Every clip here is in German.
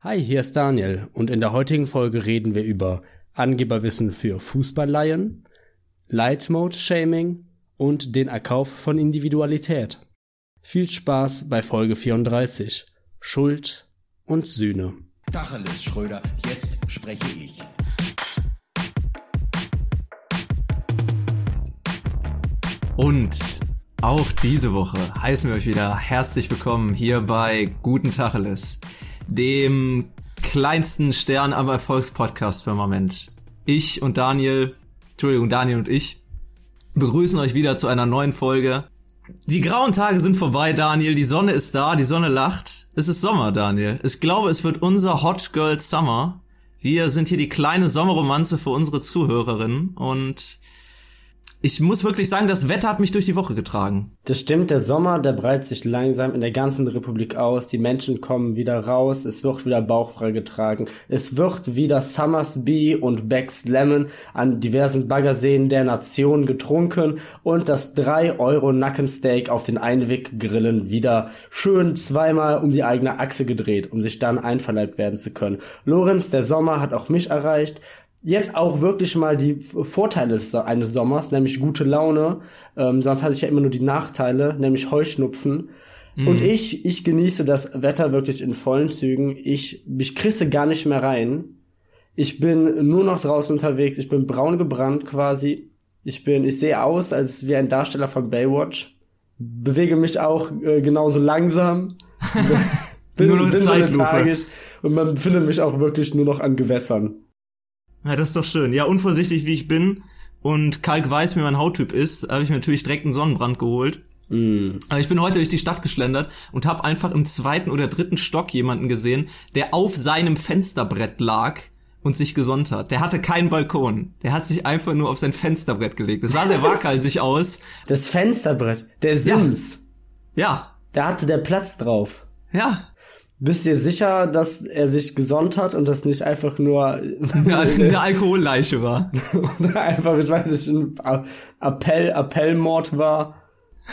Hi, hier ist Daniel und in der heutigen Folge reden wir über Angeberwissen für Fußballleihen, Light Mode Shaming und den Erkauf von Individualität. Viel Spaß bei Folge 34. Schuld und Sühne. Tacheles, Schröder, jetzt spreche ich. Und auch diese Woche heißen wir euch wieder herzlich willkommen hier bei Guten Tacheles, dem kleinsten Stern am Erfolgspodcast-Firmament. Ich und Daniel, Entschuldigung, Daniel und ich, begrüßen euch wieder zu einer neuen Folge. Die grauen Tage sind vorbei, Daniel. Die Sonne ist da, die Sonne lacht. Es ist Sommer, Daniel. Ich glaube, es wird unser Hot Girl Summer. Wir sind hier die kleine Sommerromanze für unsere Zuhörerinnen und ich muss wirklich sagen, das Wetter hat mich durch die Woche getragen. Das stimmt, der Sommer, der breitet sich langsam in der ganzen Republik aus. Die Menschen kommen wieder raus, es wird wieder bauchfrei getragen. Es wird wieder Summersby und Beck's Lemon an diversen Baggerseen der Nation getrunken und das 3 Euro Nackensteak auf den Einweggrillen wieder schön zweimal um die eigene Achse gedreht, um sich dann einverleibt werden zu können. Lorenz, der Sommer hat auch mich erreicht jetzt auch wirklich mal die Vorteile eines Sommers, nämlich gute Laune. Ähm, sonst hatte ich ja immer nur die Nachteile, nämlich Heuschnupfen. Mhm. Und ich, ich genieße das Wetter wirklich in vollen Zügen. Ich, ich krisse gar nicht mehr rein. Ich bin nur noch draußen unterwegs. Ich bin braun gebrannt quasi. Ich bin, ich sehe aus als wie ein Darsteller von Baywatch. Bewege mich auch äh, genauso langsam. bin, nur noch bin Zeitlupe. und man befindet mich auch wirklich nur noch an Gewässern. Ja, das ist doch schön. Ja, unvorsichtig wie ich bin und Kalk weiß, wie mein Hauttyp ist, habe ich mir natürlich direkt einen Sonnenbrand geholt. Mm. Aber ich bin heute durch die Stadt geschlendert und habe einfach im zweiten oder dritten Stock jemanden gesehen, der auf seinem Fensterbrett lag und sich gesonnt hat. Der hatte keinen Balkon. Der hat sich einfach nur auf sein Fensterbrett gelegt. Das sah sehr waghalsig aus. Das Fensterbrett, der Sims. Ja. ja. Da hatte der Platz drauf. Ja. Bist du dir sicher, dass er sich gesonnt hat und das nicht einfach nur ja, eine Alkoholleiche war? Oder einfach, ich weiß nicht, ein Appell, Appellmord war?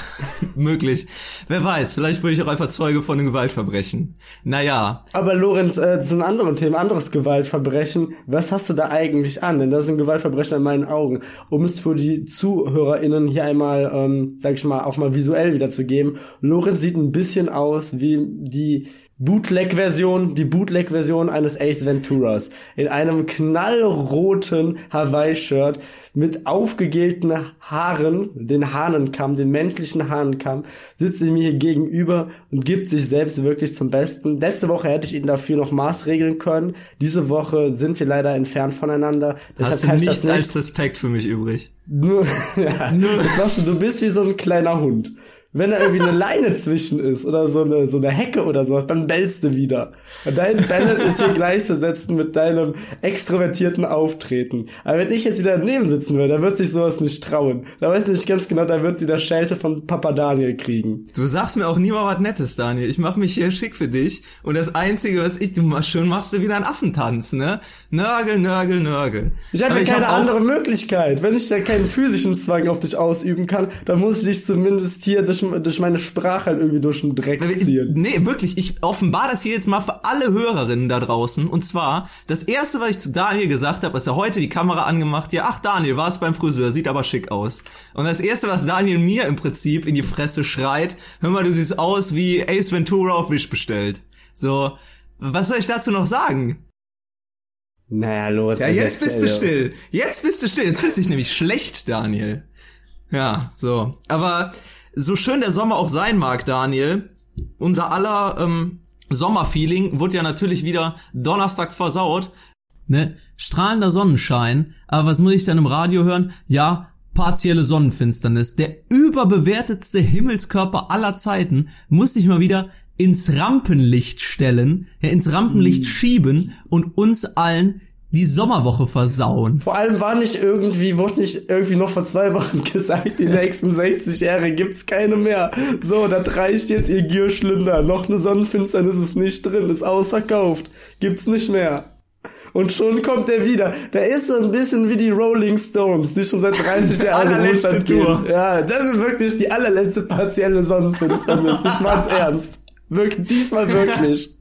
Möglich. Wer weiß, vielleicht wurde ich auch einfach Zeuge von einem Gewaltverbrechen. Naja. Aber Lorenz, äh, zu einem anderen Thema, anderes Gewaltverbrechen. Was hast du da eigentlich an? Denn das ist ein Gewaltverbrechen in meinen Augen. Um es für die ZuhörerInnen hier einmal, ähm, sag ich mal, auch mal visuell wiederzugeben. Lorenz sieht ein bisschen aus wie die Bootleg-Version, die Bootleg-Version eines Ace Venturas. In einem knallroten Hawaii-Shirt mit aufgegelten Haaren, den Hahnenkamm, den menschlichen Hahnenkamm, sitzt er mir hier gegenüber und gibt sich selbst wirklich zum Besten. Letzte Woche hätte ich ihn dafür noch maßregeln können. Diese Woche sind wir leider entfernt voneinander. Deshalb Hast du nichts nicht als Respekt für mich übrig? Nur, ja, Nur. Das du, du bist wie so ein kleiner Hund wenn da irgendwie eine Leine zwischen ist oder so eine, so eine Hecke oder sowas, dann bellst du wieder. Und dein Bellen ist hier gleichzusetzen mit deinem extrovertierten Auftreten. Aber wenn ich jetzt wieder daneben sitzen würde, dann wird sich sowas nicht trauen. Da weiß ich nicht ganz genau, da wird sie der Schelte von Papa Daniel kriegen. Du sagst mir auch nie mal was Nettes, Daniel. Ich mach mich hier schick für dich. Und das Einzige, was ich, du machst schon, machst du wieder einen Affentanz, ne? Nörgel, nörgel, nörgel. Ich habe ja keine hab andere Möglichkeit. Wenn ich da keinen physischen Zwang auf dich ausüben kann, dann muss ich dich zumindest hier durch durch meine Sprache halt irgendwie durch den Dreck ziehen. Nee, wirklich, ich offenbar das hier jetzt mal für alle Hörerinnen da draußen. Und zwar, das erste, was ich zu Daniel gesagt habe, als er heute die Kamera angemacht, ja, ach Daniel, war es beim Friseur, sieht aber schick aus. Und das erste, was Daniel mir im Prinzip in die Fresse schreit, hör mal, du siehst aus wie Ace Ventura auf Wish bestellt. So, was soll ich dazu noch sagen? Naja, los. Ja, jetzt bist du still. Jetzt bist du still. Jetzt fühlst du dich nämlich schlecht, Daniel. Ja, so. Aber so schön der Sommer auch sein mag, Daniel, unser aller ähm, Sommerfeeling wurde ja natürlich wieder Donnerstag versaut. Ne? Strahlender Sonnenschein, aber was muss ich dann im Radio hören? Ja, partielle Sonnenfinsternis. Der überbewertetste Himmelskörper aller Zeiten muss sich mal wieder ins Rampenlicht stellen, ja, ins Rampenlicht mhm. schieben und uns allen die Sommerwoche versauen. Vor allem war nicht irgendwie, wurde nicht irgendwie noch vor zwei Wochen gesagt, die nächsten 60 Jahre gibt's keine mehr. So, das reicht jetzt, ihr Gierschlünder. Noch eine Sonnenfinsternis ist nicht drin, ist ausverkauft. Gibt's nicht mehr. Und schon kommt er wieder. Der ist so ein bisschen wie die Rolling Stones, die schon seit 30 Jahren allerletzte Tour. Ja, das ist wirklich die allerletzte partielle Sonnenfinsternis. Ich mein's ernst. Wirklich, diesmal wirklich.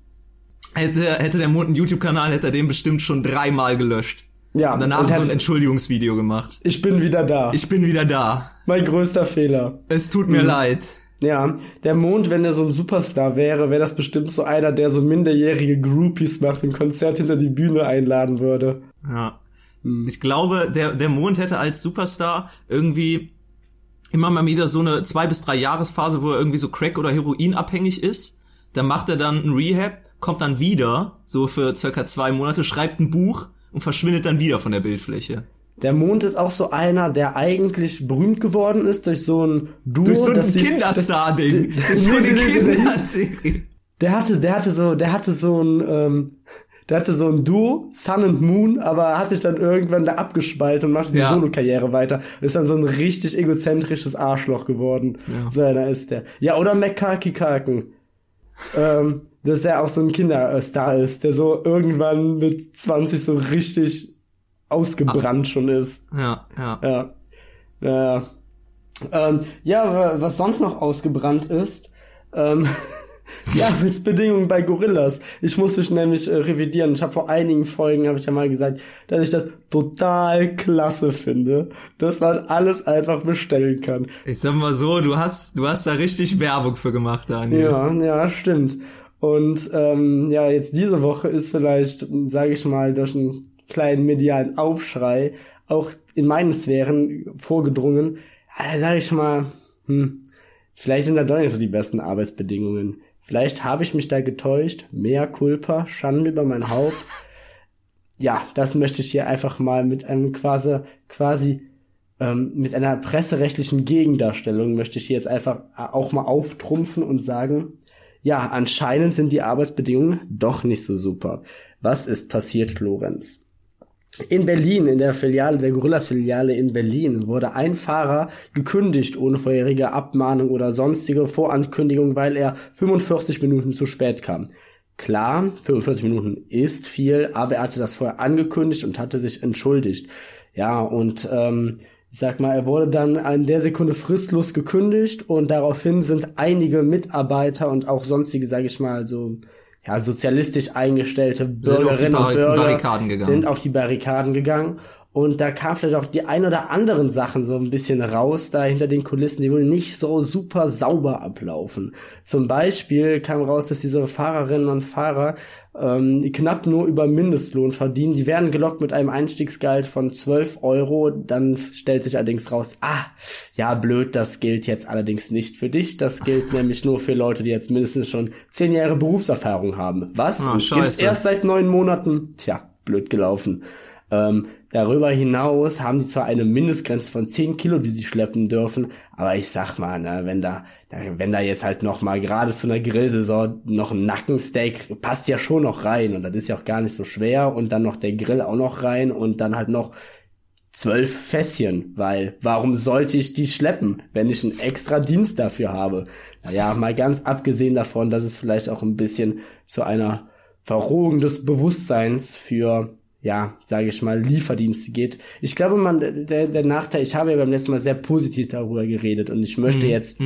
Hätte, hätte der Mond einen YouTube-Kanal, hätte er den bestimmt schon dreimal gelöscht. Ja. Und danach und so ein Entschuldigungsvideo gemacht. Ich bin wieder da. Ich bin wieder da. mein größter Fehler. Es tut mir leid. Ja, der Mond, wenn er so ein Superstar wäre, wäre das bestimmt so einer, der so minderjährige Groupies nach dem Konzert hinter die Bühne einladen würde. Ja. Ich glaube, der, der Mond hätte als Superstar irgendwie immer mal wieder so eine zwei bis drei Jahresphase, wo er irgendwie so Crack oder Heroin abhängig ist. Dann macht er dann ein Rehab, kommt dann wieder, so für circa zwei Monate, schreibt ein Buch und verschwindet dann wieder von der Bildfläche. Der Mond ist auch so einer, der eigentlich berühmt geworden ist durch so ein Duo. Durch so ein Kinderstar-Ding. Durch so eine Kinderserie. Der hatte, der hatte so, der hatte so ein, ähm, der hatte so ein Duo, Sun and Moon, aber hat sich dann irgendwann da abgespalten und machte die Ja. Solo-Karriere weiter. Ist dann so ein richtig egozentrisches Arschloch geworden. Ja. So einer ist der. Ja, oder McCarkey Karken. ähm, dass er auch so ein Kinderstar ist, der so irgendwann mit 20 so richtig ausgebrannt schon ist. Ja, ja. Ja. Ja. Ähm, ja, wa- was sonst noch ausgebrannt ist, ähm, die Arbeitsbedingungen bei Gorillas. Ich muss mich nämlich äh, revidieren. Ich habe vor einigen Folgen, habe ich ja mal gesagt, dass ich das total klasse finde, dass man alles einfach bestellen kann. Ich sag mal so, du hast, du hast da richtig Werbung für gemacht, Daniel. Ja, ja, stimmt. Und ähm, ja, jetzt diese Woche ist vielleicht, sage ich mal, durch einen kleinen medialen Aufschrei auch in meinen Sphären vorgedrungen. Ja, sage ich mal, hm, vielleicht sind da doch nicht so die besten Arbeitsbedingungen. Vielleicht habe ich mich da getäuscht. Mehr Culpa, Schande über mein Haupt. Ja, das möchte ich hier einfach mal mit einem quasi, quasi ähm, mit einer presserechtlichen Gegendarstellung möchte ich hier jetzt einfach auch mal auftrumpfen und sagen, ja, anscheinend sind die Arbeitsbedingungen doch nicht so super. Was ist passiert, Lorenz? In Berlin, in der Filiale, der Gorillas-Filiale in Berlin, wurde ein Fahrer gekündigt ohne vorherige Abmahnung oder sonstige Vorankündigung, weil er 45 Minuten zu spät kam. Klar, 45 Minuten ist viel, aber er hatte das vorher angekündigt und hatte sich entschuldigt. Ja, und ähm, ich sag mal, er wurde dann in der Sekunde fristlos gekündigt und daraufhin sind einige Mitarbeiter und auch sonstige, sage ich mal, so ja, sozialistisch eingestellte Bürgerinnen und Bürger Barrikaden gegangen. sind auf die Barrikaden gegangen. Und da kam vielleicht auch die ein oder anderen Sachen so ein bisschen raus, da hinter den Kulissen, die wohl nicht so super sauber ablaufen. Zum Beispiel kam raus, dass diese Fahrerinnen und Fahrer ähm, knapp nur über Mindestlohn verdienen. Die werden gelockt mit einem Einstiegsgehalt von 12 Euro. Dann stellt sich allerdings raus, ah, ja, blöd, das gilt jetzt allerdings nicht für dich. Das gilt nämlich nur für Leute, die jetzt mindestens schon 10 Jahre Berufserfahrung haben. Was? Und gibt's erst seit neun Monaten? Tja, blöd gelaufen. Ähm, darüber hinaus haben die zwar eine Mindestgrenze von 10 Kilo, die sie schleppen dürfen, aber ich sag mal, ne, wenn da, da wenn da jetzt halt noch mal gerade zu einer Grillsaison noch ein Nackensteak passt ja schon noch rein und das ist ja auch gar nicht so schwer und dann noch der Grill auch noch rein und dann halt noch zwölf Fässchen, weil warum sollte ich die schleppen, wenn ich einen extra Dienst dafür habe? Naja, mal ganz abgesehen davon, dass es vielleicht auch ein bisschen zu einer Verrohung des Bewusstseins für, ja, sage ich mal, Lieferdienste geht. Ich glaube, man, der, der Nachteil, ich habe ja beim letzten Mal sehr positiv darüber geredet und ich möchte jetzt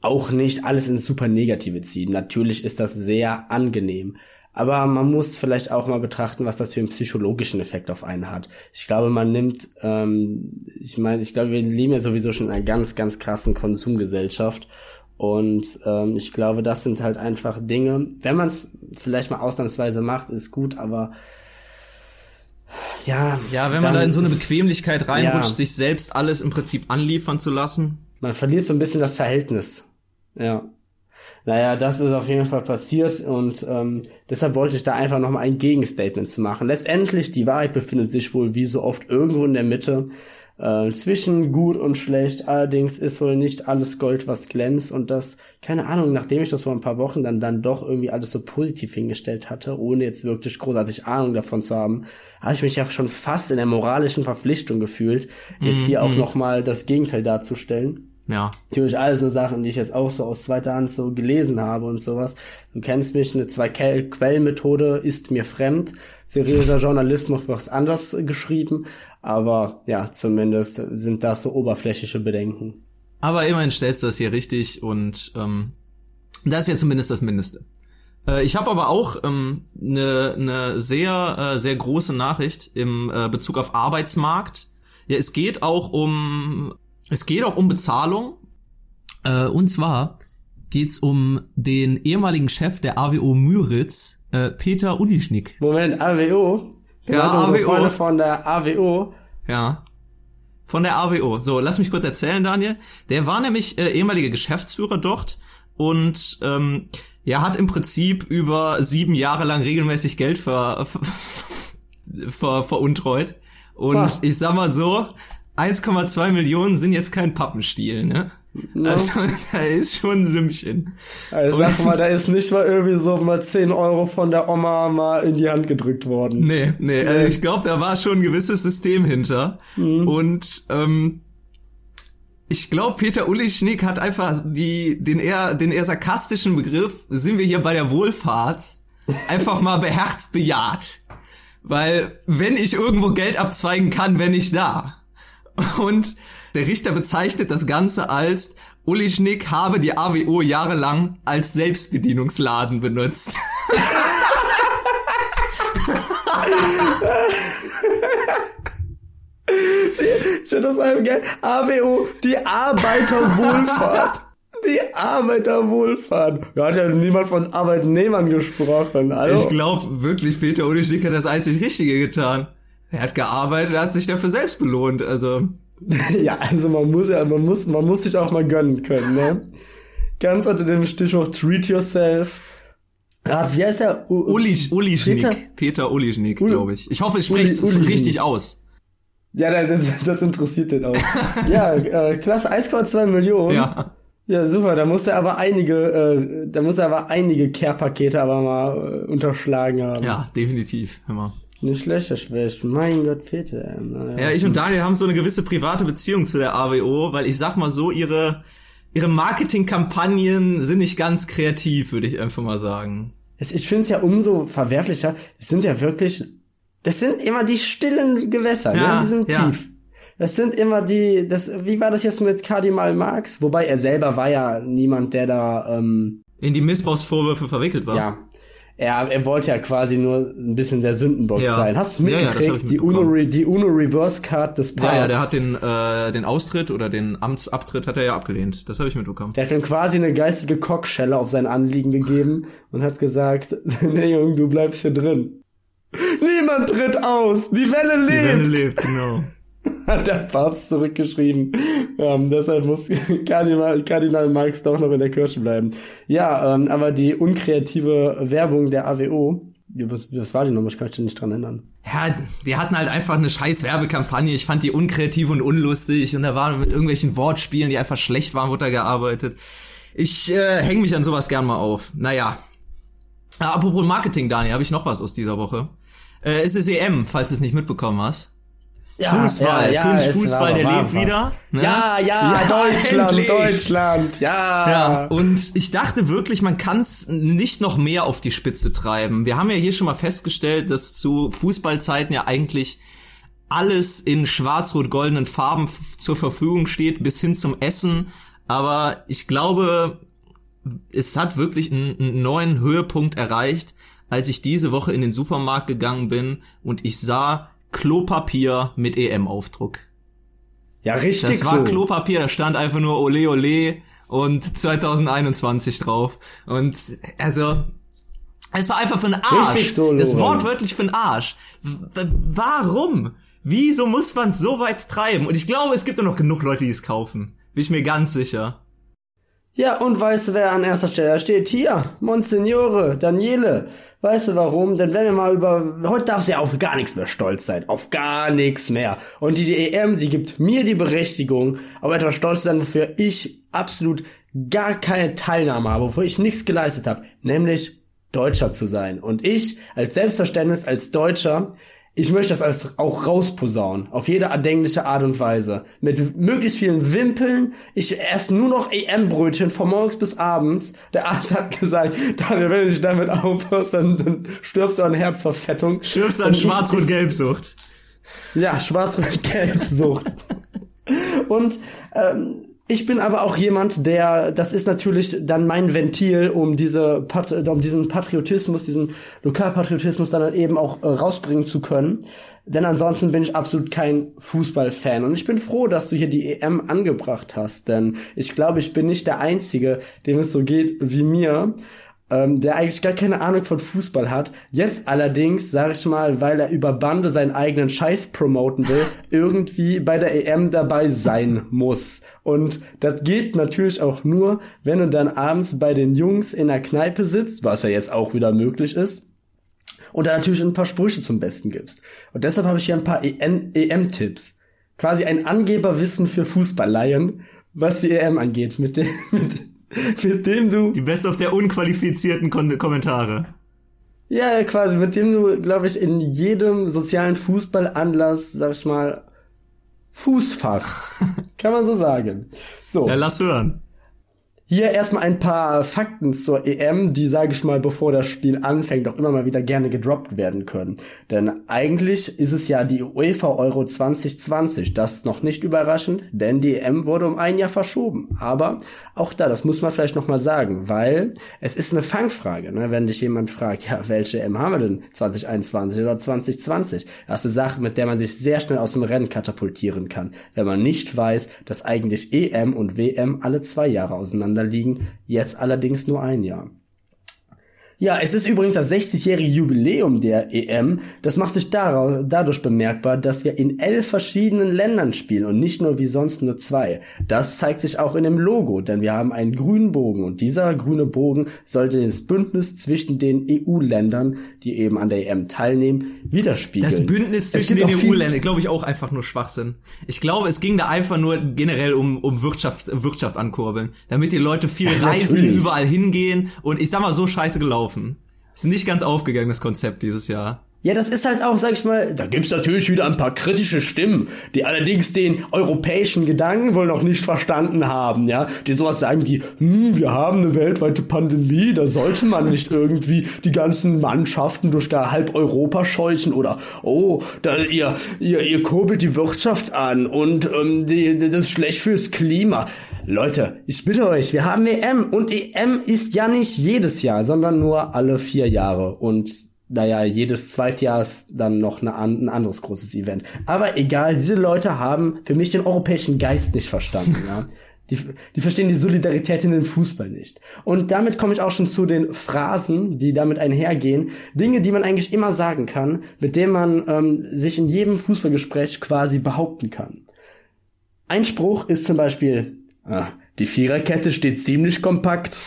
auch nicht alles ins super Negative ziehen. Natürlich ist das sehr angenehm. Aber man muss vielleicht auch mal betrachten, was das für einen psychologischen Effekt auf einen hat. Ich glaube, man nimmt, ähm, ich meine, ich glaube, wir leben ja sowieso schon in einer ganz, ganz krassen Konsumgesellschaft. Und ähm, ich glaube, das sind halt einfach Dinge, wenn man es vielleicht mal ausnahmsweise macht, ist gut, aber ja. Ja, wenn man dann- da in so eine Bequemlichkeit reinrutscht, Ja. sich selbst alles im Prinzip anliefern zu lassen. Man verliert so ein bisschen das Verhältnis. Ja. Naja, das ist auf jeden Fall passiert und ähm, deshalb wollte ich da einfach nochmal ein Gegenstatement zu machen. Letztendlich, die Wahrheit befindet sich wohl wie so oft irgendwo in der Mitte äh, zwischen gut und schlecht. Allerdings ist wohl nicht alles Gold, was glänzt und das, keine Ahnung, nachdem ich das vor ein paar Wochen dann, dann doch irgendwie alles so positiv hingestellt hatte, ohne jetzt wirklich großartig Ahnung davon zu haben, habe ich mich ja schon fast in der moralischen Verpflichtung gefühlt, jetzt hier auch nochmal das Gegenteil darzustellen. Ja. Natürlich alles nur Sachen, die ich jetzt auch so aus zweiter Hand so gelesen habe und sowas. Du kennst mich, eine Zwei-Quellen-Methode ist mir fremd. Seriöser Journalismus wird anders geschrieben. Aber ja, zumindest sind das so oberflächliche Bedenken. Aber immerhin stellst du das hier richtig und ähm, das ist ja zumindest das Mindeste. Äh, ich habe aber auch eine ähm, ne, ne sehr, äh, sehr große Nachricht im äh, Bezug auf Arbeitsmarkt. Ja, es geht auch um, es geht auch um Bezahlung. Äh, und zwar geht's um den ehemaligen Chef der AWO Müritz, äh, Peter Ulischnik. Moment, AWO? Du Ja, AWO. Von der AWO. Ja. Von der AWO. So, lass mich kurz erzählen, Daniel. Der war nämlich äh, ehemaliger Geschäftsführer dort und ähm, er hat im Prinzip über sieben Jahre lang regelmäßig Geld ver, ver, veruntreut. Und Was? ich sag mal so, 1,2 Millionen sind jetzt kein Pappenstiel, ne? Also, da ist schon ein Sümmchen. Also sag mal, da ist nicht mal irgendwie so mal 10 Euro von der Oma mal in die Hand gedrückt worden. Nee, nee, äh, ich glaube, da war schon ein gewisses System hinter. Und ähm, ich glaube, Peter Ulischnik hat einfach die, den eher, den eher sarkastischen Begriff, sind wir hier bei der Wohlfahrt, einfach mal beherzt bejaht. Weil, wenn ich irgendwo Geld abzweigen kann, wenn ich da. Und der Richter bezeichnet das Ganze als Ulischnik habe die AWO jahrelang als Selbstbedienungsladen benutzt. Schon das einem gell? AWO, die Arbeiterwohlfahrt. Die Arbeiterwohlfahrt. Ja, hat ja niemand von Arbeitnehmern gesprochen. Also, Ich glaube wirklich, Peter Ulischnik hat das einzig Richtige getan. Er hat gearbeitet, er hat sich dafür selbst belohnt. Also ja, also man muss ja, man muss, man muss sich auch mal gönnen können, ne? Ganz unter dem Stichwort Treat Yourself. Ah, wie heißt der? U Ulisch, Ulischnik. Peter? Peter, Ulischnik, Uli- glaube ich. Ich hoffe, ich spreche es Uli- richtig aus. Ja, das, das interessiert den auch. ja, äh, klasse, 1,2 Millionen. Ja. Ja, super. Da muss er aber einige, äh, da muss er aber einige Care-Pakete aber mal äh, unterschlagen haben. Ja, definitiv. Mal. Nicht schlecht, das schlecht. Mein Gott, Peter. Naja. Ja, ich und Daniel haben so eine gewisse private Beziehung zu der AWO, weil ich sag mal so, ihre, ihre Marketingkampagnen sind nicht ganz kreativ, würde ich einfach mal sagen. Es, ich finde es ja umso verwerflicher. Es sind ja wirklich, das sind immer die stillen Gewässer, Ja, ne? die sind ja. tief. Das sind immer die, das, wie war das jetzt mit Kardinal Marx? Wobei er selber war ja niemand, der da, ähm, In die Missbrauchsvorwürfe verwickelt war. ja, er, er wollte ja quasi nur ein bisschen der Sündenbock Ja. sein. Hast du Ja, ja, mitgekriegt? hab ich die, UNO, die UNO Reverse Card des Ja, Papst. ja, der hat den, äh, den Austritt oder den Amtsabtritt hat er ja abgelehnt. Das habe ich mitbekommen. Der hat ihm quasi eine geistige Kockschelle auf sein Anliegen gegeben und hat gesagt, nee Junge, du bleibst hier drin. Niemand tritt aus, die Welle lebt, Die Welle lebt, genau. hat der Papst zurückgeschrieben. Ähm, deshalb muss Kardinal, Kardinal Marx doch noch in der Kirche bleiben. Ja, ähm, aber die unkreative Werbung der AWO, was, was war die nochmal? Ich kann mich nicht dran erinnern. Ja, die hatten halt einfach eine scheiß Werbekampagne. Ich fand die unkreativ und unlustig und da waren mit irgendwelchen Wortspielen, die einfach schlecht waren, wurde da gearbeitet. Ich äh, hänge mich an sowas gern mal auf. Naja. Apropos Marketing, Dani, habe ich noch was aus dieser Woche. Äh, es ist EM, falls du es nicht mitbekommen hast. Fußball, König es Fußball, der lebt war- wieder. ne? Ja, ja, Ja, Deutschland, endlich. Deutschland, ja. Ja, und ich dachte wirklich, man kann es nicht noch mehr auf die Spitze treiben. Wir haben ja hier schon mal festgestellt, dass zu Fußballzeiten ja eigentlich alles in schwarz-rot-goldenen Farben zur Verfügung steht, bis hin zum Essen. Aber ich glaube, es hat wirklich einen, einen neuen Höhepunkt erreicht, als ich diese Woche in den Supermarkt gegangen bin und ich sah Klopapier mit EM-Aufdruck. Ja, richtig Das war so. Klopapier, da stand einfach nur Ole Ole und 2021 drauf. Und also, es war einfach für den Arsch. So, das. Wort wörtlich für den Arsch. W warum? Wieso muss man es so weit treiben? Und ich glaube, es gibt ja noch genug Leute, die es kaufen. Bin ich mir ganz sicher. Ja, und weißt du, wer an erster Stelle steht? Hier, Monsignore, Daniele. Weißt du warum? Denn wenn wir mal über, heute darfst du ja auf gar nichts mehr stolz sein. Auf gar nichts mehr. Und die EM, die gibt mir die Berechtigung, auf etwas stolz zu sein, wofür ich absolut gar keine Teilnahme habe, wofür ich nichts geleistet habe. Nämlich Deutscher zu sein. Und ich, als Selbstverständnis, als Deutscher, ich möchte das alles auch rausposaunen. Auf jede erdenkliche Art und Weise. Mit möglichst vielen Wimpeln. Ich esse nur noch EM-Brötchen von morgens bis abends. Der Arzt hat gesagt, Daniel, wenn du dich damit aufhörst, dann, dann stirbst du an Herzverfettung. Stirbst an Schwarz-Rot-Gelbsucht. ja, Schwarz-Rot-Gelb-Sucht. Und ähm, Ich bin aber auch jemand, der, das ist natürlich dann mein Ventil, um diese, um diesen Patriotismus, diesen Lokalpatriotismus dann eben auch äh, rausbringen zu können. Denn ansonsten bin ich absolut kein Fußballfan. Und ich bin froh, dass du hier die EM angebracht hast. Denn ich glaube, ich bin nicht der Einzige, dem es so geht wie mir ähm, der eigentlich gar keine Ahnung von Fußball hat. Jetzt allerdings, sag ich mal, weil er über Bande seinen eigenen Scheiß promoten will, irgendwie bei der EM dabei sein muss. Und das geht natürlich auch nur, wenn du dann abends bei den Jungs in der Kneipe sitzt, was ja jetzt auch wieder möglich ist, und dann natürlich ein paar Sprüche zum Besten gibst. Und deshalb habe ich hier ein paar EM-Tipps. Quasi ein Angeberwissen für Fußballleien, was die EM angeht, mit dem, mit, mit dem du. Die Best of der unqualifizierten Kon Kommentare. Ja, quasi, mit dem du, glaube ich, in jedem sozialen Fußballanlass, sag ich mal, Fuß fasst. Kann man so sagen. So. Ja, lass hören. Hier erstmal ein paar Fakten zur EM, die, sage ich mal, bevor das Spiel anfängt, auch immer mal wieder gerne gedroppt werden können. Denn eigentlich ist es ja die UEFA Euro 2020. Das ist noch nicht überraschend, denn die EM wurde um ein Jahr verschoben. Aber auch da, das muss man vielleicht nochmal sagen, weil es ist eine Fangfrage, ne? wenn dich jemand fragt, ja, welche EM haben wir denn 2021 oder 2020? Das ist eine Sache, mit der man sich sehr schnell aus dem Rennen katapultieren kann, wenn man nicht weiß, dass eigentlich EM und WM alle zwei Jahre auseinander liegen, jetzt allerdings nur ein Jahr. Ja, es ist übrigens das 60-jährige Jubiläum der EM. Das macht sich dadurch bemerkbar, dass wir in elf verschiedenen Ländern spielen und nicht nur wie sonst nur zwei. Das zeigt sich auch in dem Logo, denn wir haben einen grünen Bogen und dieser grüne Bogen sollte das Bündnis zwischen den EU-Ländern, die eben an der EM teilnehmen, widerspiegeln. Das Bündnis zwischen den EU-Ländern, glaube ich, auch einfach nur Schwachsinn. Ich glaube, es ging da einfach nur generell um, um Wirtschaft, Wirtschaft ankurbeln, damit die Leute viel ja, reisen, natürlich. überall hingehen und ich sag mal so scheiße gelaufen laufen. Ist nicht ganz aufgegangen, das Konzept dieses Jahr. Ja, das ist halt auch, sag ich mal, da gibt's natürlich wieder ein paar kritische Stimmen, die allerdings den europäischen Gedanken wohl noch nicht verstanden haben, ja, die sowas sagen wie, hm, wir haben eine weltweite Pandemie, da sollte man nicht irgendwie die ganzen Mannschaften durch gar halb Europa scheuchen oder, oh, da ihr, ihr, ihr kurbelt die Wirtschaft an und ähm, die, das ist schlecht fürs Klima. Leute, ich bitte euch, wir haben EM und EM ist ja nicht jedes Jahr, sondern nur alle vier Jahre und naja, jedes Zweitjahr ist dann noch eine, ein anderes großes Event. Aber egal, diese Leute haben für mich den europäischen Geist nicht verstanden, ja. Die, die verstehen die Solidarität in den Fußball nicht. Und damit komme ich auch schon zu den Phrasen, die damit einhergehen. Dinge, die man eigentlich immer sagen kann, mit denen man ähm, sich in jedem Fußballgespräch quasi behaupten kann. Ein Spruch ist zum Beispiel, ah, die Viererkette steht ziemlich kompakt.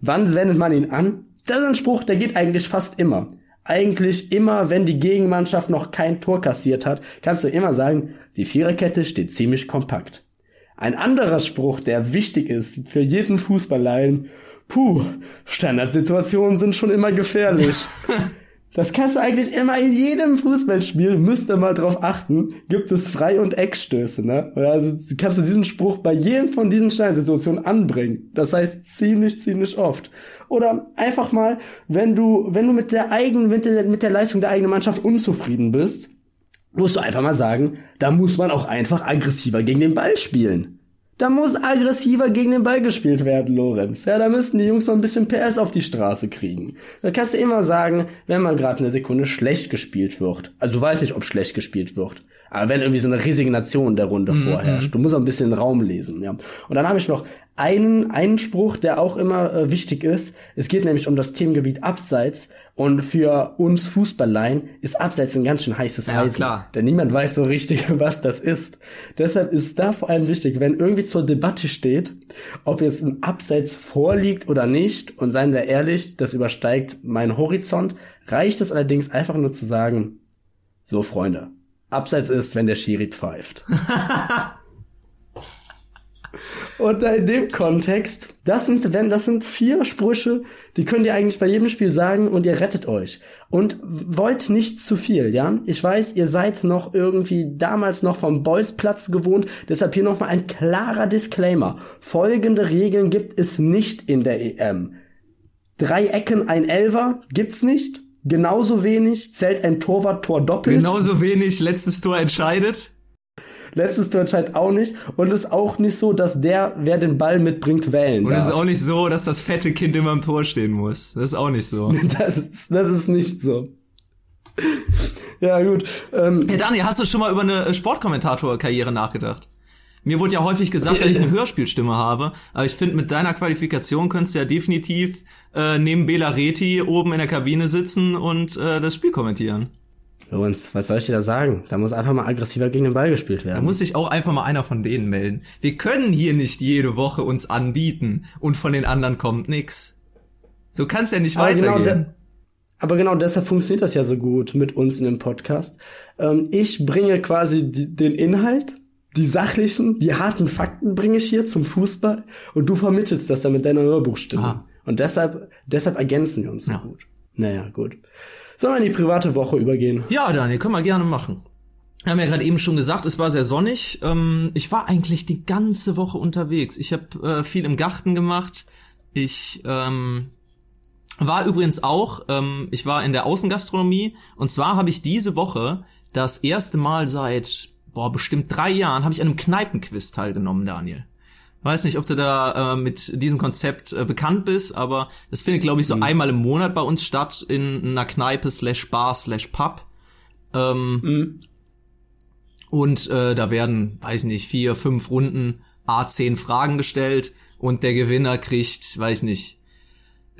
Wann wendet man ihn an? Das ist ein Spruch, der geht eigentlich fast immer eigentlich immer, wenn die Gegenmannschaft noch kein Tor kassiert hat, kannst du immer sagen, die Viererkette steht ziemlich kompakt. Ein anderer Spruch, der wichtig ist für jeden Fußballlein, puh, Standardsituationen sind schon immer gefährlich. Das kannst du eigentlich immer in jedem Fußballspiel, müsst ihr mal drauf achten, gibt es Frei- und Eckstöße, ne? Also kannst du diesen Spruch bei jedem von diesen Steinsituationen anbringen. Das heißt ziemlich, ziemlich oft. Oder einfach mal, wenn du, wenn du mit der eigenen, mit der, mit der Leistung der eigenen Mannschaft unzufrieden bist, musst du einfach mal sagen, da muss man auch einfach aggressiver gegen den Ball spielen. Da muss aggressiver gegen den Ball gespielt werden, Lorenz. Ja, da müssten die Jungs noch ein bisschen PS auf die Straße kriegen. Da kannst du immer sagen, wenn mal gerade eine Sekunde schlecht gespielt wird. Also du weißt nicht, ob schlecht gespielt wird. Aber wenn irgendwie so eine Resignation der Runde mhm. vorherrscht, du musst auch ein bisschen Raum lesen, ja. Und dann habe ich noch einen, einen Spruch, der auch immer äh, wichtig ist. Es geht nämlich um das Themengebiet Abseits. Und für uns Fußballlein ist Abseits ein ganz schön heißes ja, Eisen. Klar. Denn niemand weiß so richtig, was das ist. Deshalb ist da vor allem wichtig, wenn irgendwie zur Debatte steht, ob jetzt ein Abseits vorliegt oder nicht. Und seien wir ehrlich, das übersteigt meinen Horizont. Reicht es allerdings einfach nur zu sagen, so Freunde, Abseits ist, wenn der Schiri pfeift. Und in dem Kontext, das sind, wenn, das sind vier Sprüche, die könnt ihr eigentlich bei jedem Spiel sagen und ihr rettet euch. Und wollt nicht zu viel, ja? Ich weiß, ihr seid noch irgendwie damals noch vom Bolzplatz gewohnt, deshalb hier nochmal ein klarer Disclaimer. Folgende Regeln gibt es nicht in der EM. Drei Ecken, ein Elver gibt's nicht. Genauso wenig zählt ein Torwart Tor doppelt. Genauso wenig letztes Tor entscheidet. Letztes Tor entscheidet auch nicht. Und es ist auch nicht so, dass der, wer den Ball mitbringt, wählen Und es ist auch nicht so, dass das fette Kind immer im Tor stehen muss. Das ist auch nicht so. das, ist, das ist nicht so. ja, gut. Ähm, Hey Daniel, hast du schon mal über eine Sportkommentator-Karriere nachgedacht? Mir wurde ja häufig gesagt, dass ich eine Hörspielstimme habe, aber ich finde, mit deiner Qualifikation könntest du ja definitiv äh, neben Bela Reti oben in der Kabine sitzen und äh, das Spiel kommentieren. Lorenz, was soll ich dir da sagen? Da muss einfach mal aggressiver gegen den Ball gespielt Da werden. muss sich auch einfach mal einer von denen melden. Wir können hier nicht jede Woche uns anbieten und von den anderen kommt nix. So kann's ja nicht Aber genau, weitergehen. de- aber genau deshalb funktioniert das ja so gut mit uns in dem Podcast. Ähm, ich bringe quasi den Inhalt, die sachlichen, die harten Fakten bringe ich hier zum Fußball und du vermittelst das dann mit deiner Hörbuchstimme. Ah. Und deshalb, deshalb ergänzen wir uns so Ja. gut. Naja, gut. Sollen wir in die private Woche übergehen? Ja, Daniel, können wir gerne machen. Wir haben ja gerade eben schon gesagt, es war sehr sonnig. Ähm, ich war eigentlich die ganze Woche unterwegs. Ich habe äh, viel im Garten gemacht. Ich ähm, war übrigens auch, ähm, ich war in der Außengastronomie und zwar habe ich diese Woche das erste Mal seit boah bestimmt drei Jahren habe ich an einem Kneipenquiz teilgenommen, Daniel. Weiß nicht, ob du da äh, mit diesem Konzept äh, bekannt bist, aber das findet, glaube ich, so einmal im Monat bei uns statt in einer Kneipe slash Bar slash Pub. Ähm, Und äh, da werden, weiß nicht, vier, fünf Runden A10 Fragen gestellt und der Gewinner kriegt, weiß nicht,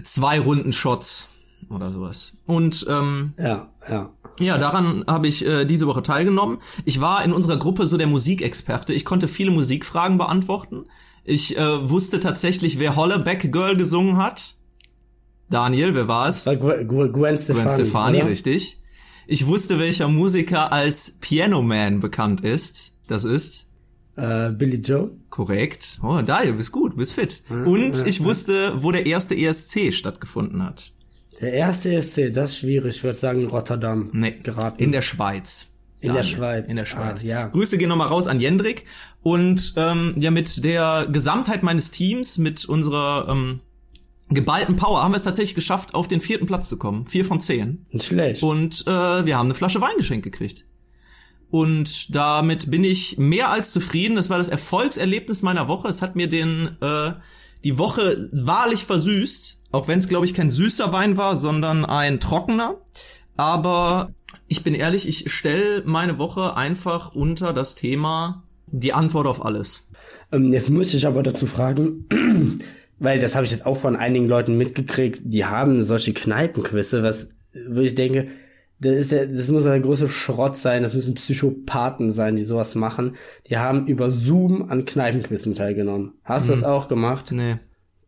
zwei Runden Shots oder sowas. Und ähm, Ja, ja. Ja, daran habe ich äh, diese Woche teilgenommen. Ich war in unserer Gruppe so der Musikexperte. Ich konnte viele Musikfragen beantworten. Ich äh, wusste tatsächlich, wer Hollaback Girl gesungen hat. Daniel, wer war es? War Gwen, Gwen Stefani. Gwen Stefani, oder? richtig. Ich wusste, welcher Musiker als Piano Man bekannt ist. Das ist Äh, Billy Joe. korrekt. Oh, Daniel, du bist gut, bist fit. Und ich wusste, wo der erste ESC stattgefunden hat. Der erste ESC, das ist schwierig. Ich würde sagen Rotterdam. Nee, Geraten. in der Schweiz. In der Schweiz. In der Schweiz. Ah, ja. Grüße gehen nochmal raus an Jendrik. Und ähm, ja, mit der Gesamtheit meines Teams, mit unserer ähm, geballten Power, haben wir es tatsächlich geschafft, auf den vierten Platz zu kommen. Vier von zehn. Nicht schlecht. Und äh, wir haben eine Flasche Wein geschenkt gekriegt. Und damit bin ich mehr als zufrieden. Das war das Erfolgserlebnis meiner Woche. Es hat mir den äh, die Woche wahrlich versüßt, auch wenn es glaube ich kein süßer Wein war, sondern ein trockener. Aber ich bin ehrlich, ich stelle meine Woche einfach unter das Thema die Antwort auf alles. Ähm, jetzt muss ich aber dazu fragen, weil das habe ich jetzt auch von einigen Leuten mitgekriegt, die haben solche Kneipenquizze, was, wo ich denke, das ist ja, das muss ja der große Schrott sein, das müssen Psychopathen sein, die sowas machen. Die haben über Zoom an Kneipenquizzen teilgenommen. Hast du das auch gemacht? Nee.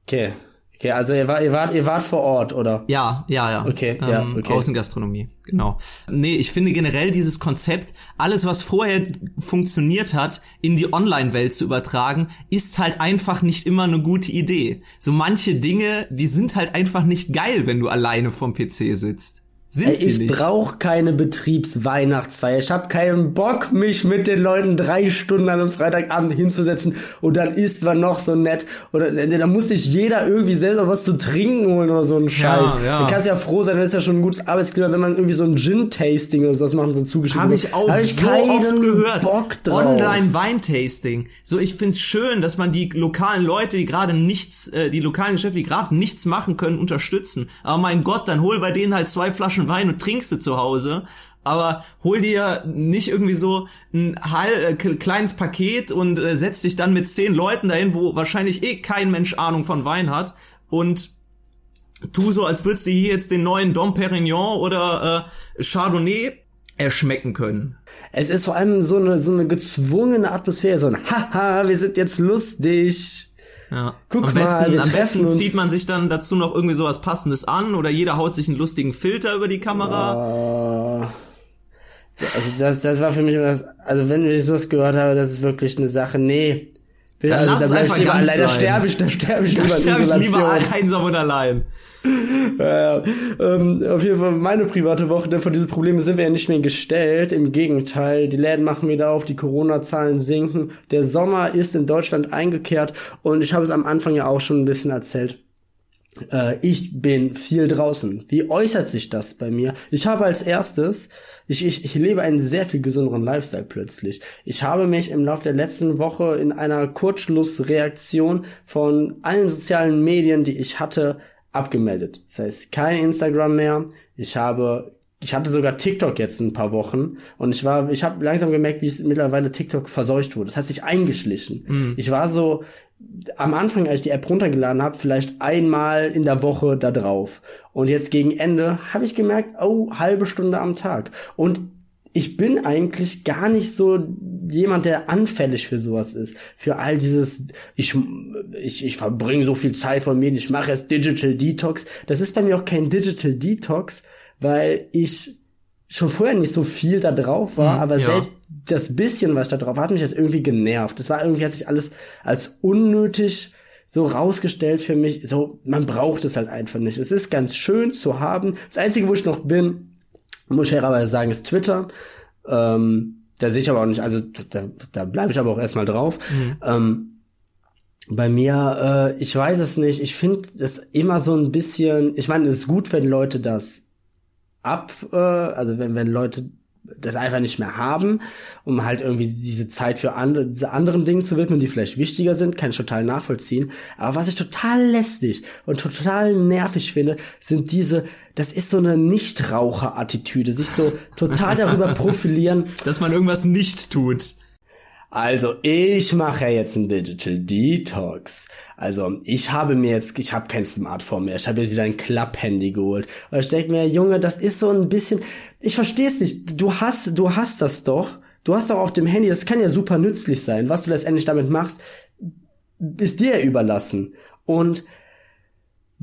Okay. Okay, also ihr wart, ihr wart, ihr wart vor Ort, oder? Ja, ja, ja. Okay, ähm, ja, okay. Außengastronomie, genau. Nee, ich finde generell dieses Konzept, alles was vorher funktioniert hat, in die Online-Welt zu übertragen, ist halt einfach nicht immer eine gute Idee. So manche Dinge, die sind halt einfach nicht geil, wenn du alleine vom PC sitzt. Sind sie ich nicht. brauch keine Betriebsweihnachtsfeier. Ich habe keinen Bock, mich mit den Leuten drei Stunden an einem Freitagabend hinzusetzen und dann isst man noch so nett. Oder äh, da muss sich jeder irgendwie selber was zu trinken holen oder so ein Scheiß. ja. Du kannst ja froh sein, das ist ja schon ein gutes Arbeitsklima, wenn man irgendwie so ein Gin-Tasting oder sowas machen, so zugeschrieben Habe ich auch Hab so keinen oft gehört. Bock drauf. Online Weintasting. So, ich find's schön, dass man die lokalen Leute, die gerade nichts, äh, die lokalen Geschäfte, die gerade nichts machen können, unterstützen. Aber mein Gott, dann hol bei denen halt zwei Flaschen Wein und trinkst du zu Hause. Aber hol dir nicht irgendwie so ein halb, äh, kleines Paket und äh, setz dich dann mit zehn Leuten dahin, wo wahrscheinlich eh kein Mensch Ahnung von Wein hat und tu so, als würdest du hier jetzt den neuen Dom Perignon oder äh, Chardonnay erschmecken können. Es ist vor allem so eine, so eine gezwungene Atmosphäre, so ein Haha, wir sind jetzt lustig. Ja. Guck am mal, besten, wir am besten zieht man sich dann dazu noch irgendwie sowas passendes an oder jeder haut sich einen lustigen Filter über die Kamera. Äh, also das, das war für mich immer das, also wenn ich sowas gehört habe, das ist wirklich eine Sache, nee. Dann also, lass es bleib ich einfach lieber ganz allein, da bleiben. sterbe ich, da sterbe ich Da lieber sterbe ich lieber einsam und allein. Ja, ähm, auf jeden Fall meine private Woche, denn von diesen Problemen sind wir ja nicht mehr gestellt. Im Gegenteil, die Läden machen wieder auf, die Corona-Zahlen sinken. Der Sommer ist in Deutschland eingekehrt und ich habe es am Anfang ja auch schon ein bisschen erzählt. Äh, ich bin viel draußen. Wie äußert sich das bei mir? Ich habe als erstes, ich, ich, ich lebe einen sehr viel gesünderen Lifestyle plötzlich. Ich habe mich im Laufe der letzten Woche in einer Kurzschlussreaktion von allen sozialen Medien, die ich hatte, abgemeldet. Das heißt, kein Instagram mehr. Ich habe ich hatte sogar TikTok jetzt ein paar Wochen und ich war, ich habe langsam gemerkt, wie es mittlerweile TikTok verseucht wurde. Das hat sich eingeschlichen. Mm. Ich war so am Anfang, als ich die App runtergeladen habe, vielleicht einmal in der Woche da drauf. Und jetzt gegen Ende habe ich gemerkt, oh, halbe Stunde am Tag. Und ich bin eigentlich gar nicht so jemand, der anfällig für sowas ist. Für all dieses, ich, ich, ich verbringe so viel Zeit von mir, ich mache jetzt Digital Detox. Das ist bei mir auch kein Digital Detox, weil ich schon vorher nicht so viel da drauf war, mhm, aber ja. selbst das bisschen, was da drauf war, hat mich jetzt irgendwie genervt. Das war irgendwie, hat sich alles als unnötig so rausgestellt für mich. So, man braucht es halt einfach nicht. Es ist ganz schön zu haben. Das Einzige, wo ich noch bin, muss ich fairerweise sagen, ist Twitter. Ähm, da sehe ich aber auch nicht, also da, da bleibe ich aber auch erstmal drauf. Mhm. Ähm, bei mir, äh, ich weiß es nicht, ich finde das immer so ein bisschen, ich meine, es ist gut, wenn Leute das ab, äh, also wenn, wenn Leute das einfach nicht mehr haben, um halt irgendwie diese Zeit für andere, diese anderen Dinge zu widmen, die vielleicht wichtiger sind, kann ich total nachvollziehen. Aber was ich total lästig und total nervig finde, sind diese, das ist so eine Nichtraucher-Attitüde, sich so total darüber profilieren. Dass man irgendwas nicht tut. Also ich mache jetzt einen Digital Detox. Also ich habe mir jetzt, ich habe kein Smartphone mehr. Ich habe jetzt wieder ein Klapp-Handy geholt. Und ich denke mir, Junge, das ist so ein bisschen. Ich verstehe es nicht. Du hast, du hast das doch. Du hast doch auf dem Handy. Das kann ja super nützlich sein. Was du letztendlich damit machst, ist dir überlassen. Und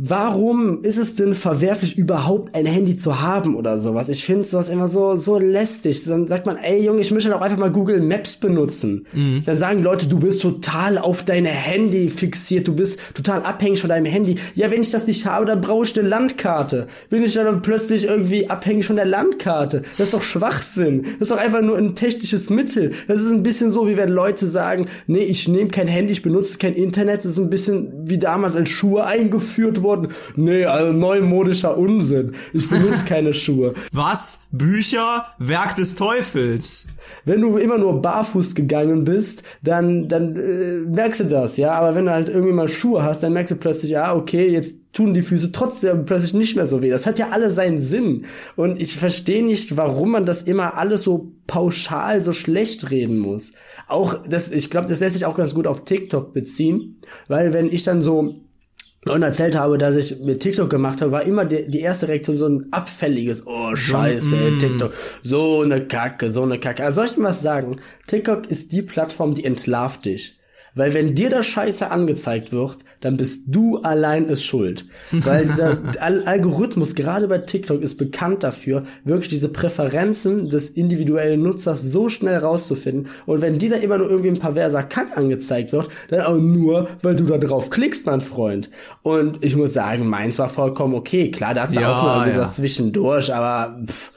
Warum ist es denn verwerflich, überhaupt ein Handy zu haben oder sowas? Ich finde sowas immer so, so lästig. Dann sagt man, ey Junge, ich möchte doch einfach mal Google Maps benutzen. Mhm. Dann sagen Leute, du bist total auf dein Handy fixiert, du bist total abhängig von deinem Handy. Ja, wenn ich das nicht habe, dann brauche ich eine Landkarte. Bin ich dann plötzlich irgendwie abhängig von der Landkarte? Das ist doch Schwachsinn. Das ist doch einfach nur ein technisches Mittel. Das ist ein bisschen so, wie wenn Leute sagen, nee, ich nehme kein Handy, ich benutze kein Internet. Das ist ein bisschen wie damals als Schuhe eingeführt worden. Nee, also neumodischer Unsinn. Ich benutze keine Schuhe. Was? Bücher? Werk des Teufels. Wenn du immer nur barfuß gegangen bist, dann, dann äh, merkst du das, ja. Aber wenn du halt irgendwie mal Schuhe hast, dann merkst du plötzlich, ja, okay, jetzt tun die Füße trotzdem plötzlich nicht mehr so weh. Das hat ja alle seinen Sinn. Und ich verstehe nicht, warum man das immer alles so pauschal so schlecht reden muss. Auch das, ich glaube, das lässt sich auch ganz gut auf TikTok beziehen, weil wenn ich dann so und erzählt habe, dass ich mit TikTok gemacht habe, war immer die, die erste Reaktion so ein abfälliges, oh scheiße, mm. TikTok, so eine Kacke, so eine Kacke. Also soll ich dir was sagen? TikTok ist die Plattform, die entlarvt dich. Weil wenn dir das Scheiße angezeigt wird, dann bist du allein es schuld. Weil dieser Al Algorithmus, gerade bei TikTok, ist bekannt dafür, wirklich diese Präferenzen des individuellen Nutzers so schnell rauszufinden. Und wenn dir da immer nur irgendwie ein perverser Kack angezeigt wird, dann auch nur, weil du da drauf klickst, mein Freund. Und ich muss sagen, meins war vollkommen okay. Klar, da hat's ja, auch mal ja. was zwischendurch, aber pff,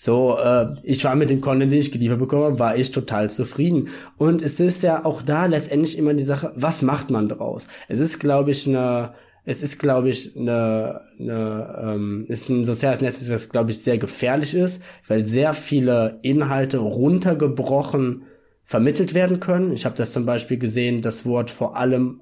so, äh, ich war mit dem Content, den ich geliefert bekommen habe, war ich total zufrieden. Und es ist ja auch da letztendlich immer die Sache, was macht man draus? Es ist, glaube ich, eine, es ist, glaube ich, eine, eine ähm, ist ein soziales Netz, das, glaube ich, sehr gefährlich ist, weil sehr viele Inhalte runtergebrochen vermittelt werden können. Ich habe das zum Beispiel gesehen, das Wort vor allem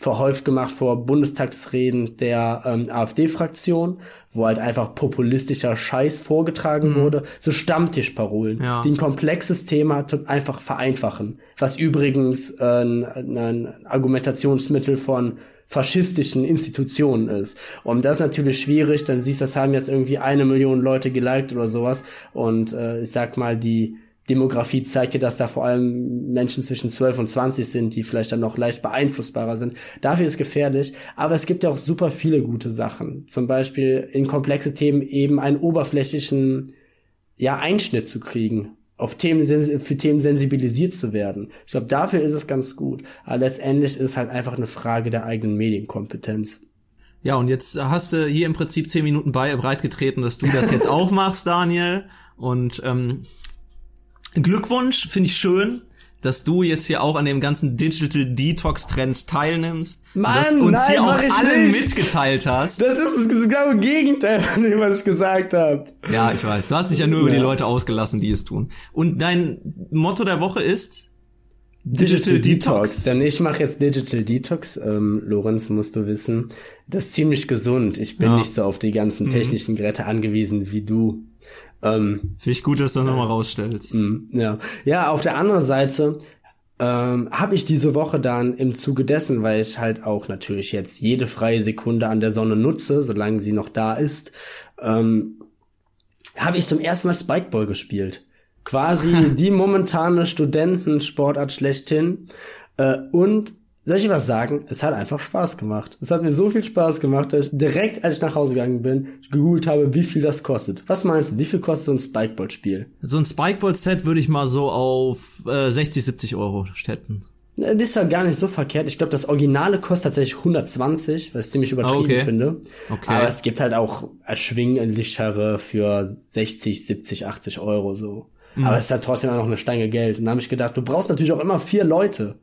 verhäuft gemacht vor Bundestagsreden der ähm, AfD-Fraktion, wo halt einfach populistischer Scheiß vorgetragen mhm. wurde, so Stammtischparolen, ja. die ein komplexes Thema einfach vereinfachen, was übrigens äh, ein, ein Argumentationsmittel von faschistischen Institutionen ist. Und das ist natürlich schwierig, dann siehst du, das haben jetzt irgendwie eine Million Leute geliked oder sowas und äh, ich sag mal, die Demografie zeigt ja, dass da vor allem Menschen zwischen 12 und 20 sind, die vielleicht dann noch leicht beeinflussbarer sind. Dafür ist gefährlich. Aber es gibt ja auch super viele gute Sachen. Zum Beispiel in komplexe Themen eben einen oberflächlichen ja, Einschnitt zu kriegen. Auf Themen, für Themen sensibilisiert zu werden. Ich glaube, dafür ist es ganz gut. Aber letztendlich ist es halt einfach eine Frage der eigenen Medienkompetenz. Ja, und jetzt hast du hier im Prinzip zehn Minuten bei breitgetreten, dass du das jetzt auch machst, Daniel. Und ähm, Glückwunsch, finde ich schön. dass du jetzt hier auch an dem ganzen Digital Detox Trend teilnimmst. Mann, dass uns nein, hier auch nicht. mitgeteilt hast. Das ist das genaue Gegenteil von dem, was ich gesagt habe. ja, ich weiß. Du hast dich ja nur über Ja. die Leute ausgelassen, die es tun. Und dein Motto der Woche ist? Digital Detox. Denn ich mache jetzt Digital Detox. Ähm, Lorenz, musst du wissen, das ist ziemlich gesund. Ich bin Ja. nicht so auf die ganzen technischen Geräte angewiesen wie du. Ähm, Finde ich gut, dass du das nochmal rausstellst. Mm, Ja, ja. Auf der anderen Seite ähm, habe ich diese Woche dann im Zuge dessen, weil ich halt auch natürlich jetzt jede freie Sekunde an der Sonne nutze, solange sie noch da ist, ähm, habe ich zum ersten Mal Spikeball gespielt. Quasi die momentane Studentensportart schlechthin. Äh, und soll ich was sagen? Es hat einfach Spaß gemacht. Es hat mir so viel Spaß gemacht, dass ich direkt, als ich nach Hause gegangen bin, gegoogelt habe, wie viel das kostet. Was meinst du? Wie viel kostet so ein Spikeball-Spiel? So ein Spikeball-Set würde ich mal so auf äh, 60, 70 Euro schätzen. Das ist ja gar nicht so verkehrt. Ich glaube, das Originale kostet tatsächlich 120, was ich ziemlich übertrieben Okay. finde. Okay. Aber es gibt halt auch erschwinglichtere für 60, 70, 80 Euro so. Mhm. Aber es ist halt trotzdem auch noch eine Stange Geld. Und da habe ich gedacht, du brauchst natürlich auch immer vier Leute.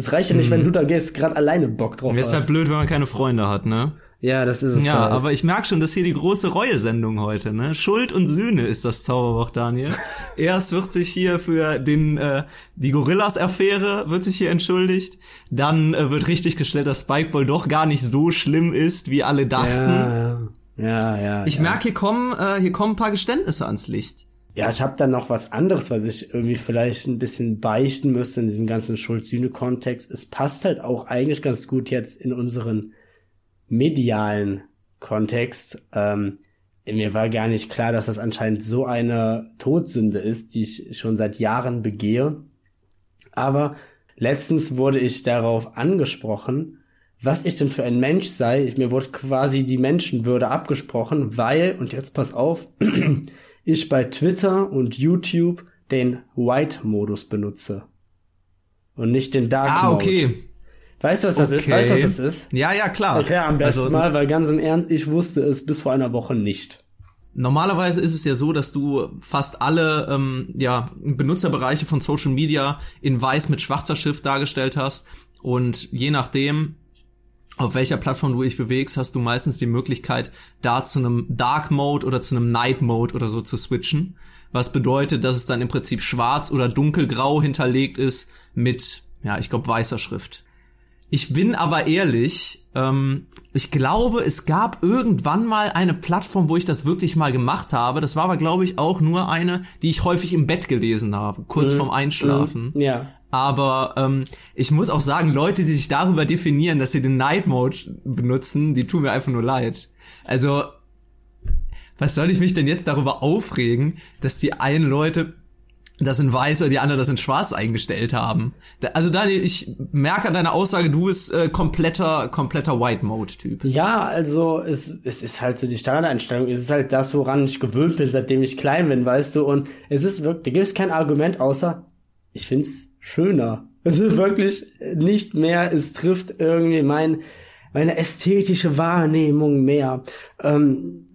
Es reicht ja nicht, wenn du da gehst, gerade alleine Bock drauf Wäre hast. Mhm. halt blöd, wenn man keine Freunde hat, ne? ja, das ist es Ja, halt. aber ich merke schon, dass hier die große Reue-Sendung heute, ne? Schuld und Sühne ist das Zauberwort, Daniel. Erst wird sich hier für den äh, die Gorillas-Affäre wird sich hier entschuldigt. Dann äh, wird richtig gestellt, dass Spikeball doch gar nicht so schlimm ist, wie alle dachten. ja, ja, ja. Ich ja. merke, hier kommen äh, hier kommen ein paar Geständnisse ans Licht. Ja, ich habe dann noch was anderes, was ich irgendwie vielleicht ein bisschen beichten müsste in diesem ganzen Schuld-Sühne-Kontext. Es passt halt auch eigentlich ganz gut jetzt in unseren medialen Kontext. Ähm, mir war gar nicht klar, dass das anscheinend so eine Todsünde ist, die ich schon seit Jahren begehe. Aber letztens wurde ich darauf angesprochen, was ich denn für ein Mensch sei. Mir wurde quasi die Menschenwürde abgesprochen, weil, und jetzt pass auf, ich bei Twitter und YouTube den White-Modus benutze. Und nicht den Dark Ah, Mode. okay. Weißt du, was das ist? Weißt du, was das ist? Ja, ja, klar. Erklär am besten Also, mal, weil ganz im Ernst, ich wusste es bis vor einer Woche nicht. Normalerweise ist es ja so, dass du fast alle ähm, ja, Benutzerbereiche von Social Media in weiß mit schwarzer Schrift dargestellt hast und je nachdem, auf welcher Plattform du dich bewegst, hast du meistens die Möglichkeit, da zu einem Dark Mode oder zu einem Night Mode oder so zu switchen. Was bedeutet, dass es dann im Prinzip schwarz oder dunkelgrau hinterlegt ist mit, ja, ich glaube, weißer Schrift. Ich bin aber ehrlich, ähm, ich glaube, es gab irgendwann mal eine Plattform, wo ich das wirklich mal gemacht habe. Das war aber, glaube ich, auch nur eine, die ich häufig im Bett gelesen habe, kurz vorm Einschlafen. Ja. Aber ähm, ich muss auch sagen, Leute, die sich darüber definieren, dass sie den Night Mode benutzen, die tun mir einfach nur leid. Also, was soll ich mich denn jetzt darüber aufregen, dass die einen Leute das in weiß oder die anderen das in schwarz eingestellt haben? Da, also Daniel, ich merke an deiner Aussage, du bist äh, kompletter, kompletter White Mode Typ. Ja, also es, es ist halt so die Standardeinstellung. Es ist halt das, woran ich gewöhnt bin, seitdem ich klein bin, weißt du. Und es ist wirklich, da gibt es kein Argument außer, ich find's schöner. Also wirklich nicht mehr, es trifft irgendwie mein, meine ästhetische Wahrnehmung mehr. Ähm,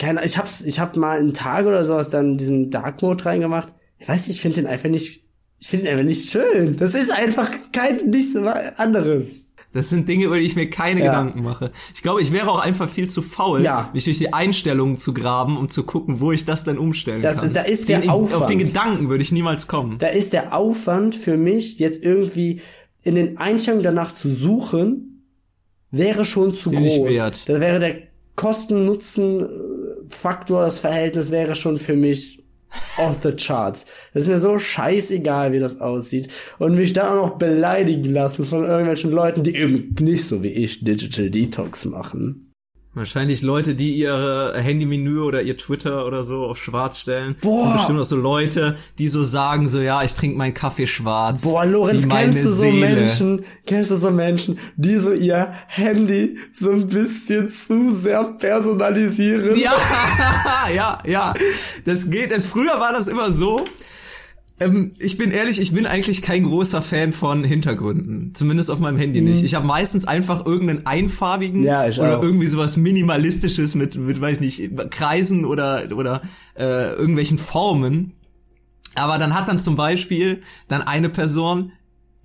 keine, ich hab's, ich hab mal einen Tag oder sowas dann diesen Dark Mode reingemacht. Ich weiß nicht, ich finde den einfach nicht, ich finde den einfach nicht schön. Das ist einfach kein, nichts anderes. Das sind Dinge, über die ich mir keine Ja. Gedanken mache. Ich glaube, ich wäre auch einfach viel zu faul, Ja. mich durch die Einstellungen zu graben, um zu gucken, wo ich das dann umstellen Das kann. ist- da ist der den, Auf Aufwand. den Gedanken würde ich niemals kommen. da ist der Aufwand für mich, jetzt irgendwie in den Einstellungen danach zu suchen, wäre schon zu nicht groß. wert. Da wäre der Kosten-Nutzen-Faktor, das Verhältnis wäre schon für mich off the charts. Das ist mir so scheißegal, wie das aussieht. Und mich dann auch noch beleidigen lassen von irgendwelchen Leuten, die eben nicht so wie ich Digital Detox machen. Wahrscheinlich Leute, die ihre Handymenü oder ihr Twitter oder so auf schwarz stellen. Boah. Sind bestimmt auch so Leute, die so sagen, so ja, ich trinke meinen Kaffee schwarz. Boah, Lorenz, kennst du so Seele. Menschen, kennst du so Menschen, die so ihr Handy so ein bisschen zu sehr personalisieren? Ja, ja, ja. Das geht. Das, früher war das immer so. Ähm, ich bin ehrlich, ich bin eigentlich kein großer Fan von Hintergründen. Zumindest auf meinem Handy nicht. Ich habe meistens einfach irgendeinen einfarbigen Mhm. Ja, oder auch. irgendwie sowas Minimalistisches mit, mit weiß nicht, Kreisen oder, oder äh, irgendwelchen Formen. Aber dann hat dann zum Beispiel dann eine Person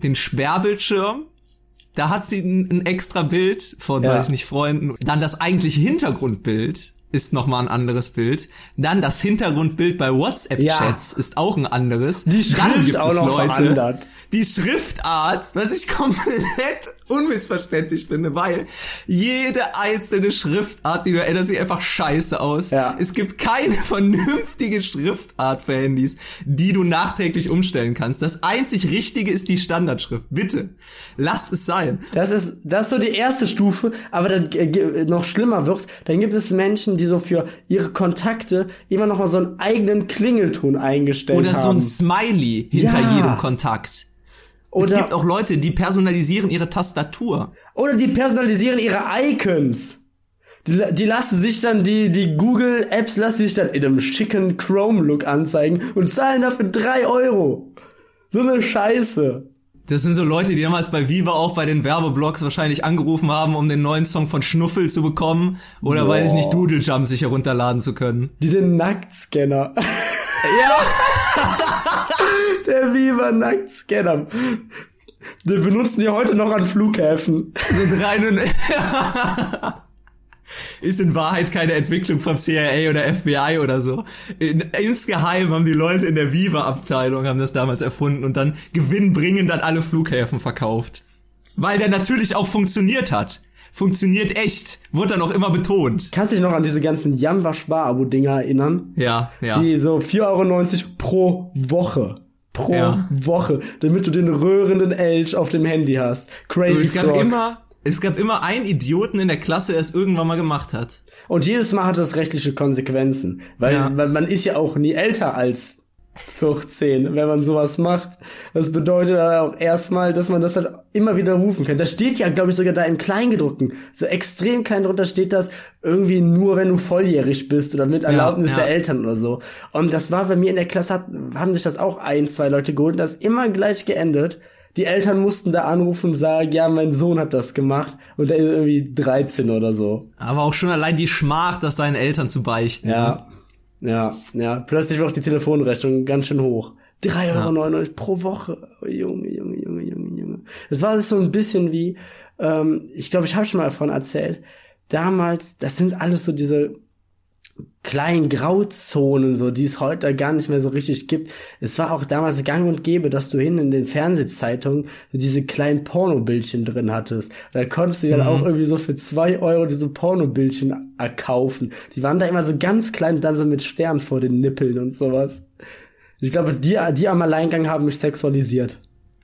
den Sperrbildschirm da hat sie ein, ein extra Bild von, ja. weiß ich nicht, Freunden. Dann das eigentliche Hintergrundbild ist nochmal ein anderes Bild. Dann das Hintergrundbild bei WhatsApp-Chats ja. ist auch ein anderes. Die Schrift auch noch Leute, verändert. Die Schriftart, was ich komplett unmissverständlich finde, weil jede einzelne Schriftart, die du erinnerst, sieht einfach scheiße aus. Ja. Es gibt keine vernünftige Schriftart für Handys, die du nachträglich umstellen kannst. Das einzig Richtige ist die Standardschrift. Bitte, lass es sein. Das ist, das ist so die erste Stufe, aber dann äh, noch schlimmer wird, dann gibt es Menschen, die so für ihre Kontakte immer noch mal so einen eigenen Klingelton eingestellt Oder haben. Oder so ein Smiley hinter ja. jedem Kontakt. Oder es gibt auch Leute, die personalisieren ihre Tastatur. Oder die personalisieren ihre Icons. Die, die lassen sich dann, die, die Google Apps lassen sich dann in einem schicken Chrome-Look anzeigen und zahlen dafür drei Euro. So eine Scheiße. Das sind so Leute, die damals bei Viva auch bei den Werbeblogs wahrscheinlich angerufen haben, um den neuen Song von Schnuffel zu bekommen. Oder Boah. weiß ich nicht, Doodle Jump sich herunterladen zu können. Die den Nacktscanner. Ja. Der Viva Nacktscanner. Wir benutzen die heute noch an Flughäfen. Sind rein ist in Wahrheit keine Entwicklung vom CIA oder FBI oder so. In, insgeheim haben die Leute in der Viva-Abteilung haben das damals erfunden und dann gewinnbringend an alle Flughäfen verkauft. Weil der natürlich auch funktioniert hat. Funktioniert echt. Wurde dann auch immer betont. Kannst du dich noch an diese ganzen Jamba Spar-Abo-Dinger erinnern? Ja, ja. Die so 4,90 Euro pro Woche pro ja. Woche, damit du den röhrenden Elch auf dem Handy hast. Crazy es gab Frog. immer es gab immer einen Idioten in der Klasse, der es irgendwann mal gemacht hat. Und jedes Mal hat das rechtliche Konsequenzen. Weil, ja. weil man ist ja auch nie älter als 14, wenn man sowas macht. Das bedeutet auch erstmal, dass man das halt immer wieder rufen kann. Das steht ja, glaube ich, sogar da im Kleingedruckten. So extrem klein drunter steht das irgendwie nur, wenn du volljährig bist oder mit Erlaubnis ja, ja. der Eltern oder so. Und das war bei mir in der Klasse, haben sich das auch ein, zwei Leute geholt und das immer gleich geendet die Eltern mussten da anrufen und sagen, ja, mein Sohn hat das gemacht und er ist irgendwie 13 oder so. Aber auch schon allein die Schmach, das seinen Eltern zu beichten. Ja, ne? Ja, ja. Plötzlich wird auch die Telefonrechnung ganz schön hoch. 3,99 Euro ja. pro Woche. Oh, Junge, Junge, Junge, Junge, Junge. Das war so ein bisschen wie, ähm, ich glaube, ich habe schon mal davon erzählt. Damals, das sind alles so diese kleinen Grauzonen, so die es heute gar nicht mehr so richtig gibt. Es war auch damals gang und gäbe, dass du hin in den Fernsehzeitungen diese kleinen Pornobildchen drin hattest. Da konntest du dann mhm. auch irgendwie so für zwei Euro diese Pornobildchen erkaufen. Die waren da immer so ganz klein und dann so mit Stern vor den Nippeln und sowas. Ich glaube, die, die am Alleingang haben mich sexualisiert.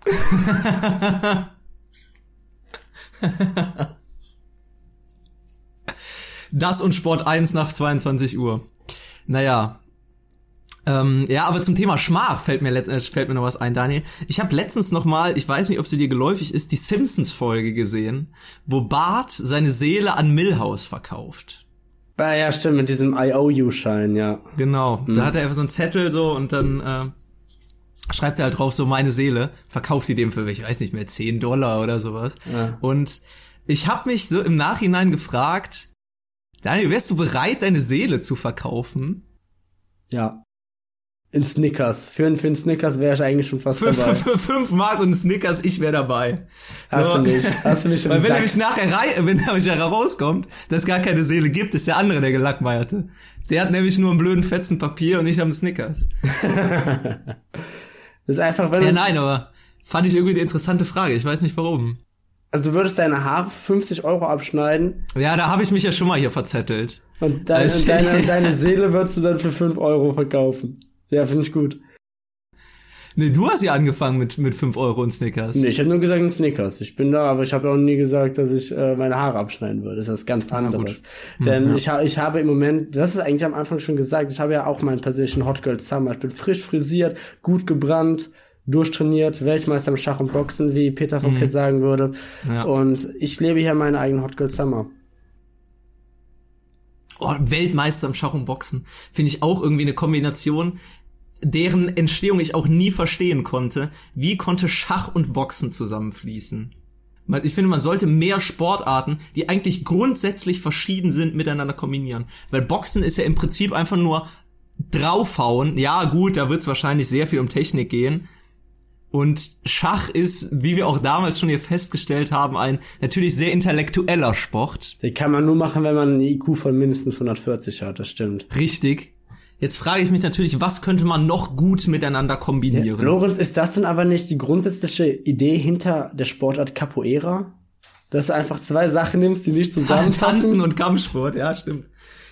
Das und Sport 1 nach 22 Uhr. Naja. Ähm, ja, aber zum Thema Schmach fällt mir, äh, fällt mir noch was ein, Daniel. Ich habe letztens noch mal, ich weiß nicht, ob sie dir geläufig ist, die Simpsons-Folge gesehen, wo Bart seine Seele an Millhouse verkauft. Ah, ja, stimmt, mit diesem IOU-Schein, ja. Genau, mhm. da hat er einfach so einen Zettel so und dann äh, schreibt er halt drauf so meine Seele, verkauft die dem für, ich weiß nicht mehr, 10 Dollar oder sowas. Ja. Und ich habe mich so im Nachhinein gefragt, Daniel, wärst du bereit, deine Seele zu verkaufen? Ja. In Snickers. Für, für einen Snickers wäre ich eigentlich schon fast für, dabei. Für, für fünf Mark und Snickers, ich wäre dabei. Hast so. du nicht. Hast du nicht Weil wenn er mich nachher wenn er mich herauskommt, dass es gar keine Seele gibt, ist der andere der Gelackmeierte. Der hat nämlich nur einen blöden Fetzen Papier und ich habe einen Snickers. das ist einfach, wenn Ja, nein, aber fand ich irgendwie eine interessante Frage. Ich weiß nicht warum. Also du würdest deine Haare 50 Euro abschneiden. Ja, da habe ich mich ja schon mal hier verzettelt. Und deine, also, deine, deine Seele würdest du dann für 5 Euro verkaufen. Ja, finde ich gut. Nee, du hast ja angefangen mit, mit 5 Euro und Snickers. Nee, ich habe nur gesagt ein Snickers. Ich bin da, aber ich habe auch nie gesagt, dass ich äh, meine Haare abschneiden würde. Das ist was ganz anderes. Hm, Denn ja. ich, ha ich habe im Moment, das ist eigentlich am Anfang schon gesagt, ich habe ja auch meinen persönlichen Hot Girl Summer. Ich bin frisch frisiert, gut gebrannt, durchtrainiert, Weltmeister im Schach und Boxen, wie Peter von mhm. sagen würde. Ja. Und ich lebe hier meinen eigenen Hot Girl Summer. Oh, Weltmeister im Schach und Boxen. Finde ich auch irgendwie eine Kombination, deren Entstehung ich auch nie verstehen konnte. Wie konnte Schach und Boxen zusammenfließen? Ich finde, man sollte mehr Sportarten, die eigentlich grundsätzlich verschieden sind, miteinander kombinieren. Weil Boxen ist ja im Prinzip einfach nur draufhauen. Ja, gut, da wird es wahrscheinlich sehr viel um Technik gehen. Und Schach ist, wie wir auch damals schon hier festgestellt haben, ein natürlich sehr intellektueller Sport. Den kann man nur machen, wenn man einen IQ von mindestens 140 hat, das stimmt. Richtig. Jetzt frage ich mich natürlich, was könnte man noch gut miteinander kombinieren? Ja, Lorenz, ist das denn aber nicht die grundsätzliche Idee hinter der Sportart Capoeira? Dass du einfach zwei Sachen nimmst, die nicht zusammenpassen? Tanzen und Kampfsport, ja, stimmt.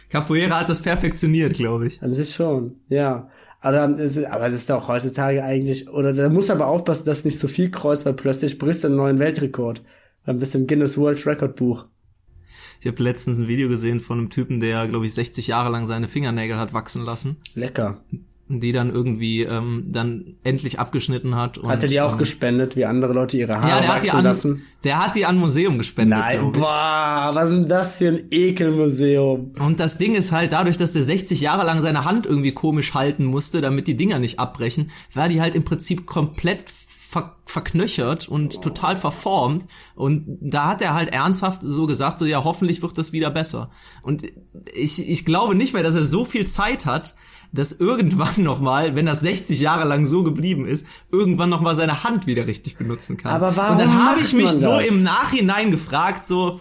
Capoeira hat das perfektioniert, glaube ich. An sich schon, ja. Aber, das ist, aber das ist doch heutzutage eigentlich, oder da muss aber aufpassen, dass nicht so viel kreuzt, weil plötzlich brichst du einen neuen Weltrekord. Dann bist du im Guinness World Record Buch. Ich habe letztens ein Video gesehen von einem Typen, der, glaube ich, 60 Jahre lang seine Fingernägel hat wachsen lassen. Lecker. Die dann irgendwie ähm, dann endlich abgeschnitten hat. Und, hat er die auch ähm, gespendet, wie andere Leute ihre Haare ja, der hat die an, lassen? Der hat die an Museum gespendet. Nein, boah, was ist denn das für ein Ekelmuseum? Und das Ding ist halt, dadurch, dass der 60 Jahre lang seine Hand irgendwie komisch halten musste, damit die Dinger nicht abbrechen, war die halt im Prinzip komplett ver verknöchert und total verformt. Und da hat er halt ernsthaft so gesagt, so ja, hoffentlich wird das wieder besser. Und ich, ich glaube nicht mehr, dass er so viel Zeit hat, dass irgendwann nochmal, wenn das 60 Jahre lang so geblieben ist, irgendwann nochmal seine Hand wieder richtig benutzen kann. Aber warum Und dann habe ich mich so im Nachhinein gefragt, so,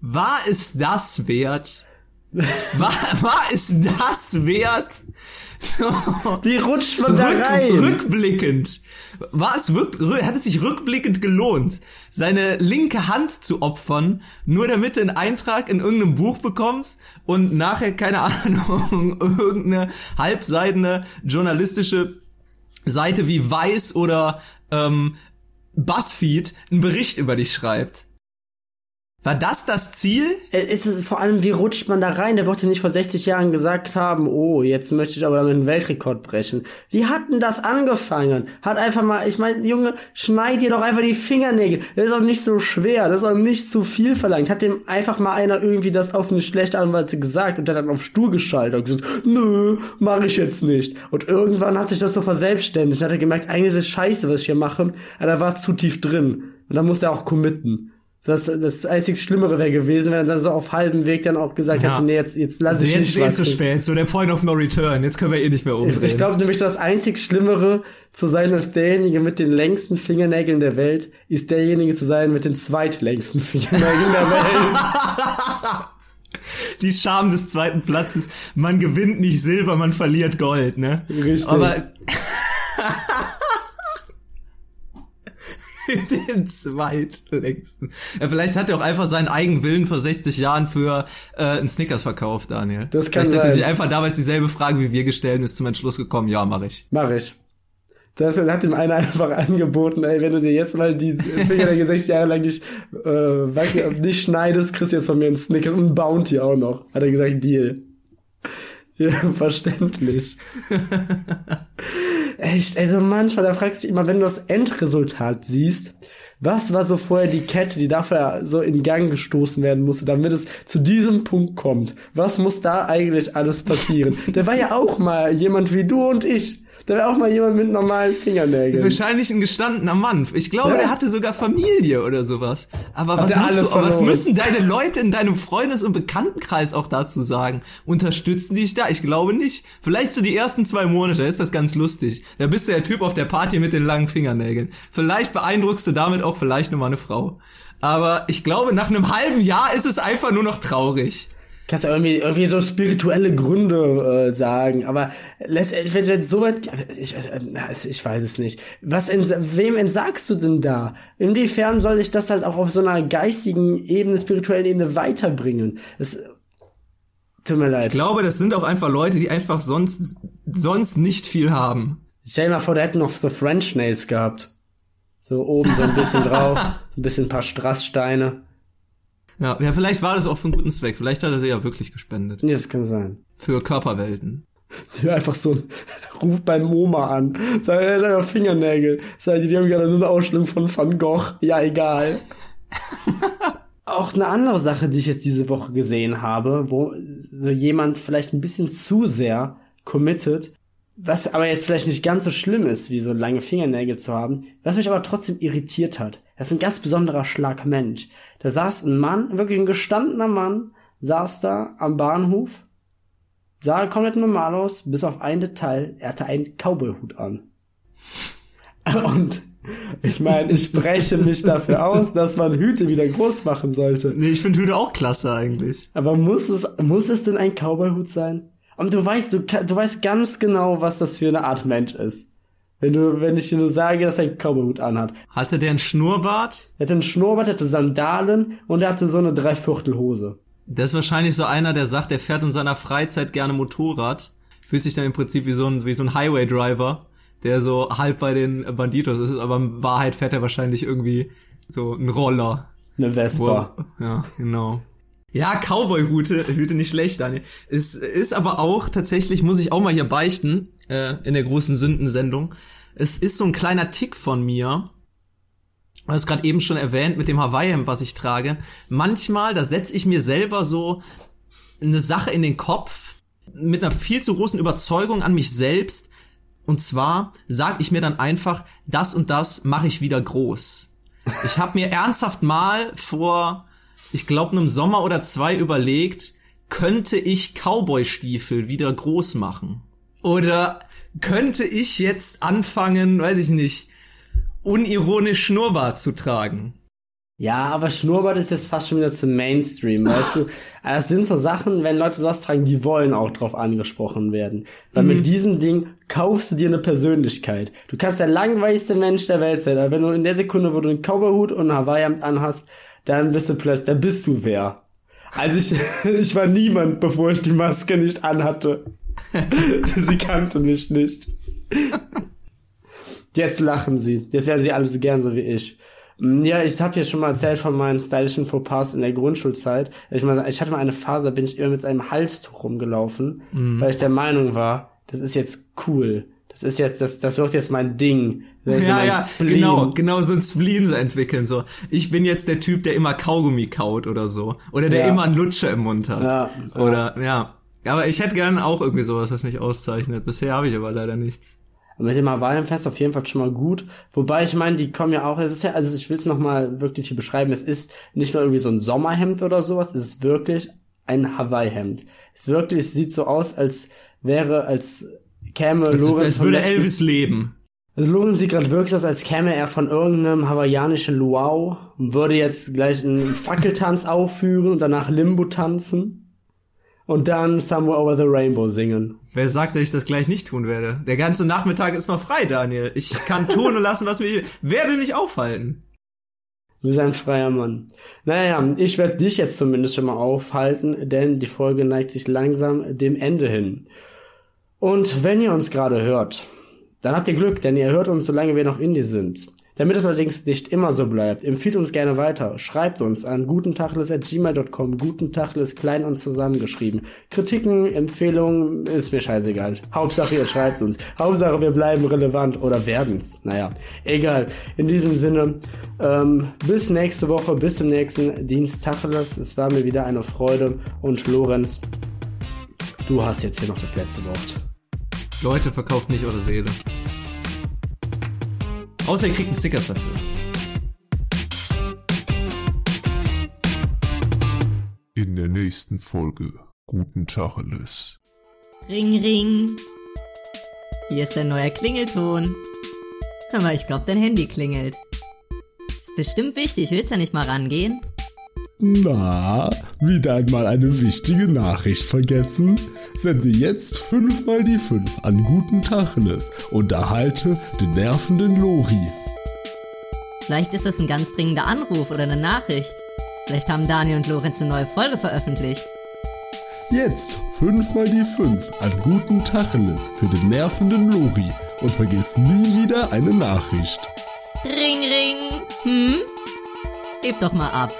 war es das wert? War, war es das wert? So, Wie rutscht man da rück, rein? rückblickend. War es wirk, rü- hat es sich rückblickend gelohnt, seine linke Hand zu opfern, nur damit du einen Eintrag in irgendeinem Buch bekommst und nachher, keine Ahnung, irgendeine halbseidene journalistische Seite wie Weiß oder ähm, Buzzfeed einen Bericht über dich schreibt. War das das Ziel? Äh, Ist es vor allem, wie rutscht man da rein? Der ja nicht vor 60 Jahren gesagt haben, oh, jetzt möchte ich aber damit einen Weltrekord brechen. Wie hat denn das angefangen? Hat einfach mal, ich meine, Junge, schneid dir doch einfach die Fingernägel. Das ist auch nicht so schwer, das ist auch nicht zu viel verlangt. Hat dem einfach mal einer irgendwie das auf eine schlechte Art gesagt und hat dann auf Stur geschaltet und gesagt, nö, mach ich jetzt nicht. Und irgendwann hat sich das so verselbstständigt und hat er gemerkt, eigentlich ist es scheiße, was ich hier mache, aber er war zu tief drin. Und dann musste er auch committen. Das, das einzig Schlimmere wäre gewesen, wenn er dann so auf halbem Weg dann auch gesagt Ja. hätte, nee, jetzt, jetzt lass ich jetzt nicht ist eh zu spät, so der Point of No Return. Jetzt können wir eh nicht mehr umdrehen. Ich glaube nämlich, das einzig Schlimmere zu sein als derjenige mit den längsten Fingernägeln der Welt, ist derjenige zu sein mit den zweitlängsten Fingernägeln der Welt. die Scham des zweiten Platzes. Man gewinnt nicht Silber, man verliert Gold, ne? Richtig. Aber den zweitlängsten. Ja, vielleicht hat er auch einfach seinen eigenen Willen vor 60 Jahren für äh, einen Snickers verkauft, Daniel. Das kann vielleicht hat er sein. sich einfach damals dieselbe Frage wie wir gestellt und ist zum Entschluss gekommen, ja, mache ich. Mach ich. Dafür hat ihm einer einfach angeboten, ey, wenn du dir jetzt mal die Fingernägel 60 Jahre lang nicht, äh, weiß nicht schneidest, kriegst du jetzt von mir einen Snickers und einen Bounty auch noch. Hat er gesagt, Deal. Ja, verständlich. Echt, also manchmal, da fragst du dich immer, wenn du das Endresultat siehst, was war so vorher die Kette, die dafür so in Gang gestoßen werden musste, damit es zu diesem Punkt kommt? Was muss da eigentlich alles passieren? Der war ja auch mal jemand wie du und ich. Der war auch mal jemand mit normalen Fingernägeln. Wahrscheinlich ein gestandener Mann. Ich glaube, Ja. der hatte sogar Familie oder sowas. Aber was, musst du, was müssen deine Leute in deinem Freundes- und Bekanntenkreis auch dazu sagen? Unterstützen die dich da? Ich glaube nicht. Vielleicht so die ersten zwei Monate ist das ganz lustig. Da bist du der Typ auf der Party mit den langen Fingernägeln. Vielleicht beeindruckst du damit auch vielleicht nur mal eine Frau. Aber ich glaube, nach einem halben Jahr ist es einfach nur noch traurig. Kannst ja irgendwie, irgendwie so spirituelle Gründe äh, sagen, aber letztendlich, wenn du jetzt so weit, ich, äh, ich weiß es nicht. Was, ents wem entsagst du denn da? Inwiefern soll ich das halt auch auf so einer geistigen Ebene, spirituellen Ebene weiterbringen? Das, tut mir Ich leid. glaube, das sind auch einfach Leute, die einfach sonst, sonst nicht viel haben. Stell dir mal vor, der hätte noch so French Nails gehabt. So oben so ein bisschen drauf, ein bisschen ein paar Strasssteine. Ja, ja, vielleicht war das auch für einen guten Zweck. Vielleicht hat er sie ja wirklich gespendet. Nee, das kann sein. Für Körperwelten. Ja, einfach so ein, ruf beim MoMA an. Sag, er hat ja Fingernägel. Sag, die haben gerade so eine Ausstellung von Van Gogh. Ja, egal. Auch eine andere Sache, die ich jetzt diese Woche gesehen habe, wo so jemand vielleicht ein bisschen zu sehr committed, was aber jetzt vielleicht nicht ganz so schlimm ist, wie so lange Fingernägel zu haben, was mich aber trotzdem irritiert hat. Das ist ein ganz besonderer Schlag Mensch. Da saß ein Mann, wirklich ein gestandener Mann, saß da am Bahnhof Sah komplett normal aus, bis auf ein Detail. Er hatte einen Cowboy-Hut an. Und ich meine, ich spreche mich dafür aus, dass man Hüte wieder groß machen sollte. Nee, ich finde Hüte auch klasse eigentlich. Aber muss es, muss es denn ein Cowboy-Hut sein? Und du weißt, du, du weißt ganz genau, was das für eine Art Mensch ist. Wenn du, wenn ich dir nur sage, dass er einen Cowboyhut anhat. Hatte der einen Schnurrbart? Er hatte einen Schnurrbart, hatte Sandalen und er hatte so eine Dreiviertelhose. Das ist wahrscheinlich so einer, der sagt, er fährt in seiner Freizeit gerne Motorrad. Fühlt sich dann im Prinzip wie so ein, wie so ein Highway-Driver, der so halb bei den Banditos ist, aber in Wahrheit fährt er wahrscheinlich irgendwie so ein Roller. Eine Vespa. Wo, ja, genau. Ja, Cowboy-Hüte, Hüte nicht schlecht, Daniel. Es ist aber auch tatsächlich, muss ich auch mal hier beichten, äh, in der großen Sündensendung. Es ist so ein kleiner Tick von mir, Du hast gerade eben schon erwähnt mit dem Hawaii-Hemd, was ich trage. Manchmal, da setze ich mir selber so eine Sache in den Kopf mit einer viel zu großen Überzeugung an mich selbst. Und zwar sage ich mir dann einfach, das und das mache ich wieder groß. Ich habe mir ernsthaft mal vor ich glaube, einem Sommer oder zwei überlegt, könnte ich Cowboy-Stiefel wieder groß machen? Oder könnte ich jetzt anfangen, weiß ich nicht, unironisch Schnurrbart zu tragen? Ja, aber Schnurrbart ist jetzt fast schon wieder zum Mainstream, weißt du? Es sind so Sachen, wenn Leute sowas tragen, die wollen auch drauf angesprochen werden. Weil mhm. mit diesem Ding kaufst du dir eine Persönlichkeit. Du kannst der langweiligste Mensch der Welt sein, aber wenn du in der Sekunde, wo du einen Cowboyhut und ein Hawaii-Hemd anhast, dann bist du plötzlich, dann bist du wer. Also ich, ich war niemand, bevor ich die Maske nicht anhatte. sie kannte mich nicht. Jetzt lachen sie. Jetzt werden sie alle so gern so wie ich. Mm, ja, ich habe hier schon mal erzählt von meinen stylischen Fauxpas in der Grundschulzeit. Ich, meine, ich hatte mal eine Phase, da bin ich immer mit einem Halstuch rumgelaufen, mhm. weil ich der Meinung war, das ist jetzt cool. Das ist jetzt, das, das wird jetzt mein Ding. Das ja, ja, Spleen. genau, genau so ein Spleen so entwickeln, so. Ich bin jetzt der Typ, der immer Kaugummi kaut oder so. Oder der ja. immer einen Lutscher im Mund hat. Ja, oder, ja. Aber ich hätte gern auch irgendwie sowas, was mich auszeichnet. Bisher habe ich aber leider nichts. Mit dem Hawaii-Fest auf jeden Fall schon mal gut. Wobei ich meine, die kommen ja auch, es ist ja, also ich will es nochmal wirklich hier beschreiben, es ist nicht nur irgendwie so ein Sommerhemd oder sowas, es ist wirklich ein Hawaii-Hemd. Es wirklich, sieht so aus, als wäre, als käme als, Lorenz. Als würde Elvis leben. Also Lorenz sieht gerade wirklich aus, als käme er von irgendeinem hawaiianischen Luau und würde jetzt gleich einen Fackeltanz aufführen und danach Limbo tanzen und dann Somewhere Over the Rainbow singen. Wer sagt, dass ich das gleich nicht tun werde? Der ganze Nachmittag ist noch frei, Daniel. Ich kann tun und lassen, was mich. Wer will mich aufhalten? Du bist ein freier Mann. Naja, ich werde dich jetzt zumindest schon mal aufhalten, denn die Folge neigt sich langsam dem Ende hin. Und wenn ihr uns gerade hört, dann habt ihr Glück, denn ihr hört uns, solange wir noch Indie sind. Damit es allerdings nicht immer so bleibt, empfiehlt uns gerne weiter. Schreibt uns an gutentachles.gmail.com, gutentachles klein und zusammengeschrieben. Kritiken, Empfehlungen, ist mir scheißegal. Hauptsache ihr schreibt uns. Hauptsache wir bleiben relevant oder werden's. Naja, egal. In diesem Sinne, ähm, bis nächste Woche, bis zum nächsten Dienst Tacheles. Es war mir wieder eine Freude und Lorenz, Du hast jetzt hier noch das letzte Wort. Leute, verkauft nicht eure Seele. Außer ihr kriegt einen Stickers dafür. In der nächsten Folge. Guten Tacheles. Ring, ring. Hier ist ein neuer Klingelton. Mal, ich glaube, dein Handy klingelt. Ist bestimmt wichtig, willst du ja nicht mal rangehen? Na, wieder einmal eine wichtige Nachricht vergessen? Sende jetzt fünfmal die fünf an guten Tacheles und erhalte den nervenden Lori. Vielleicht ist das ein ganz dringender Anruf oder eine Nachricht. Vielleicht haben Daniel und Lorenz eine neue Folge veröffentlicht. Jetzt fünfmal die fünf an guten Tacheles für den nervenden Lori und vergiss nie wieder eine Nachricht. Ring, ring. Hm? Heb doch mal ab.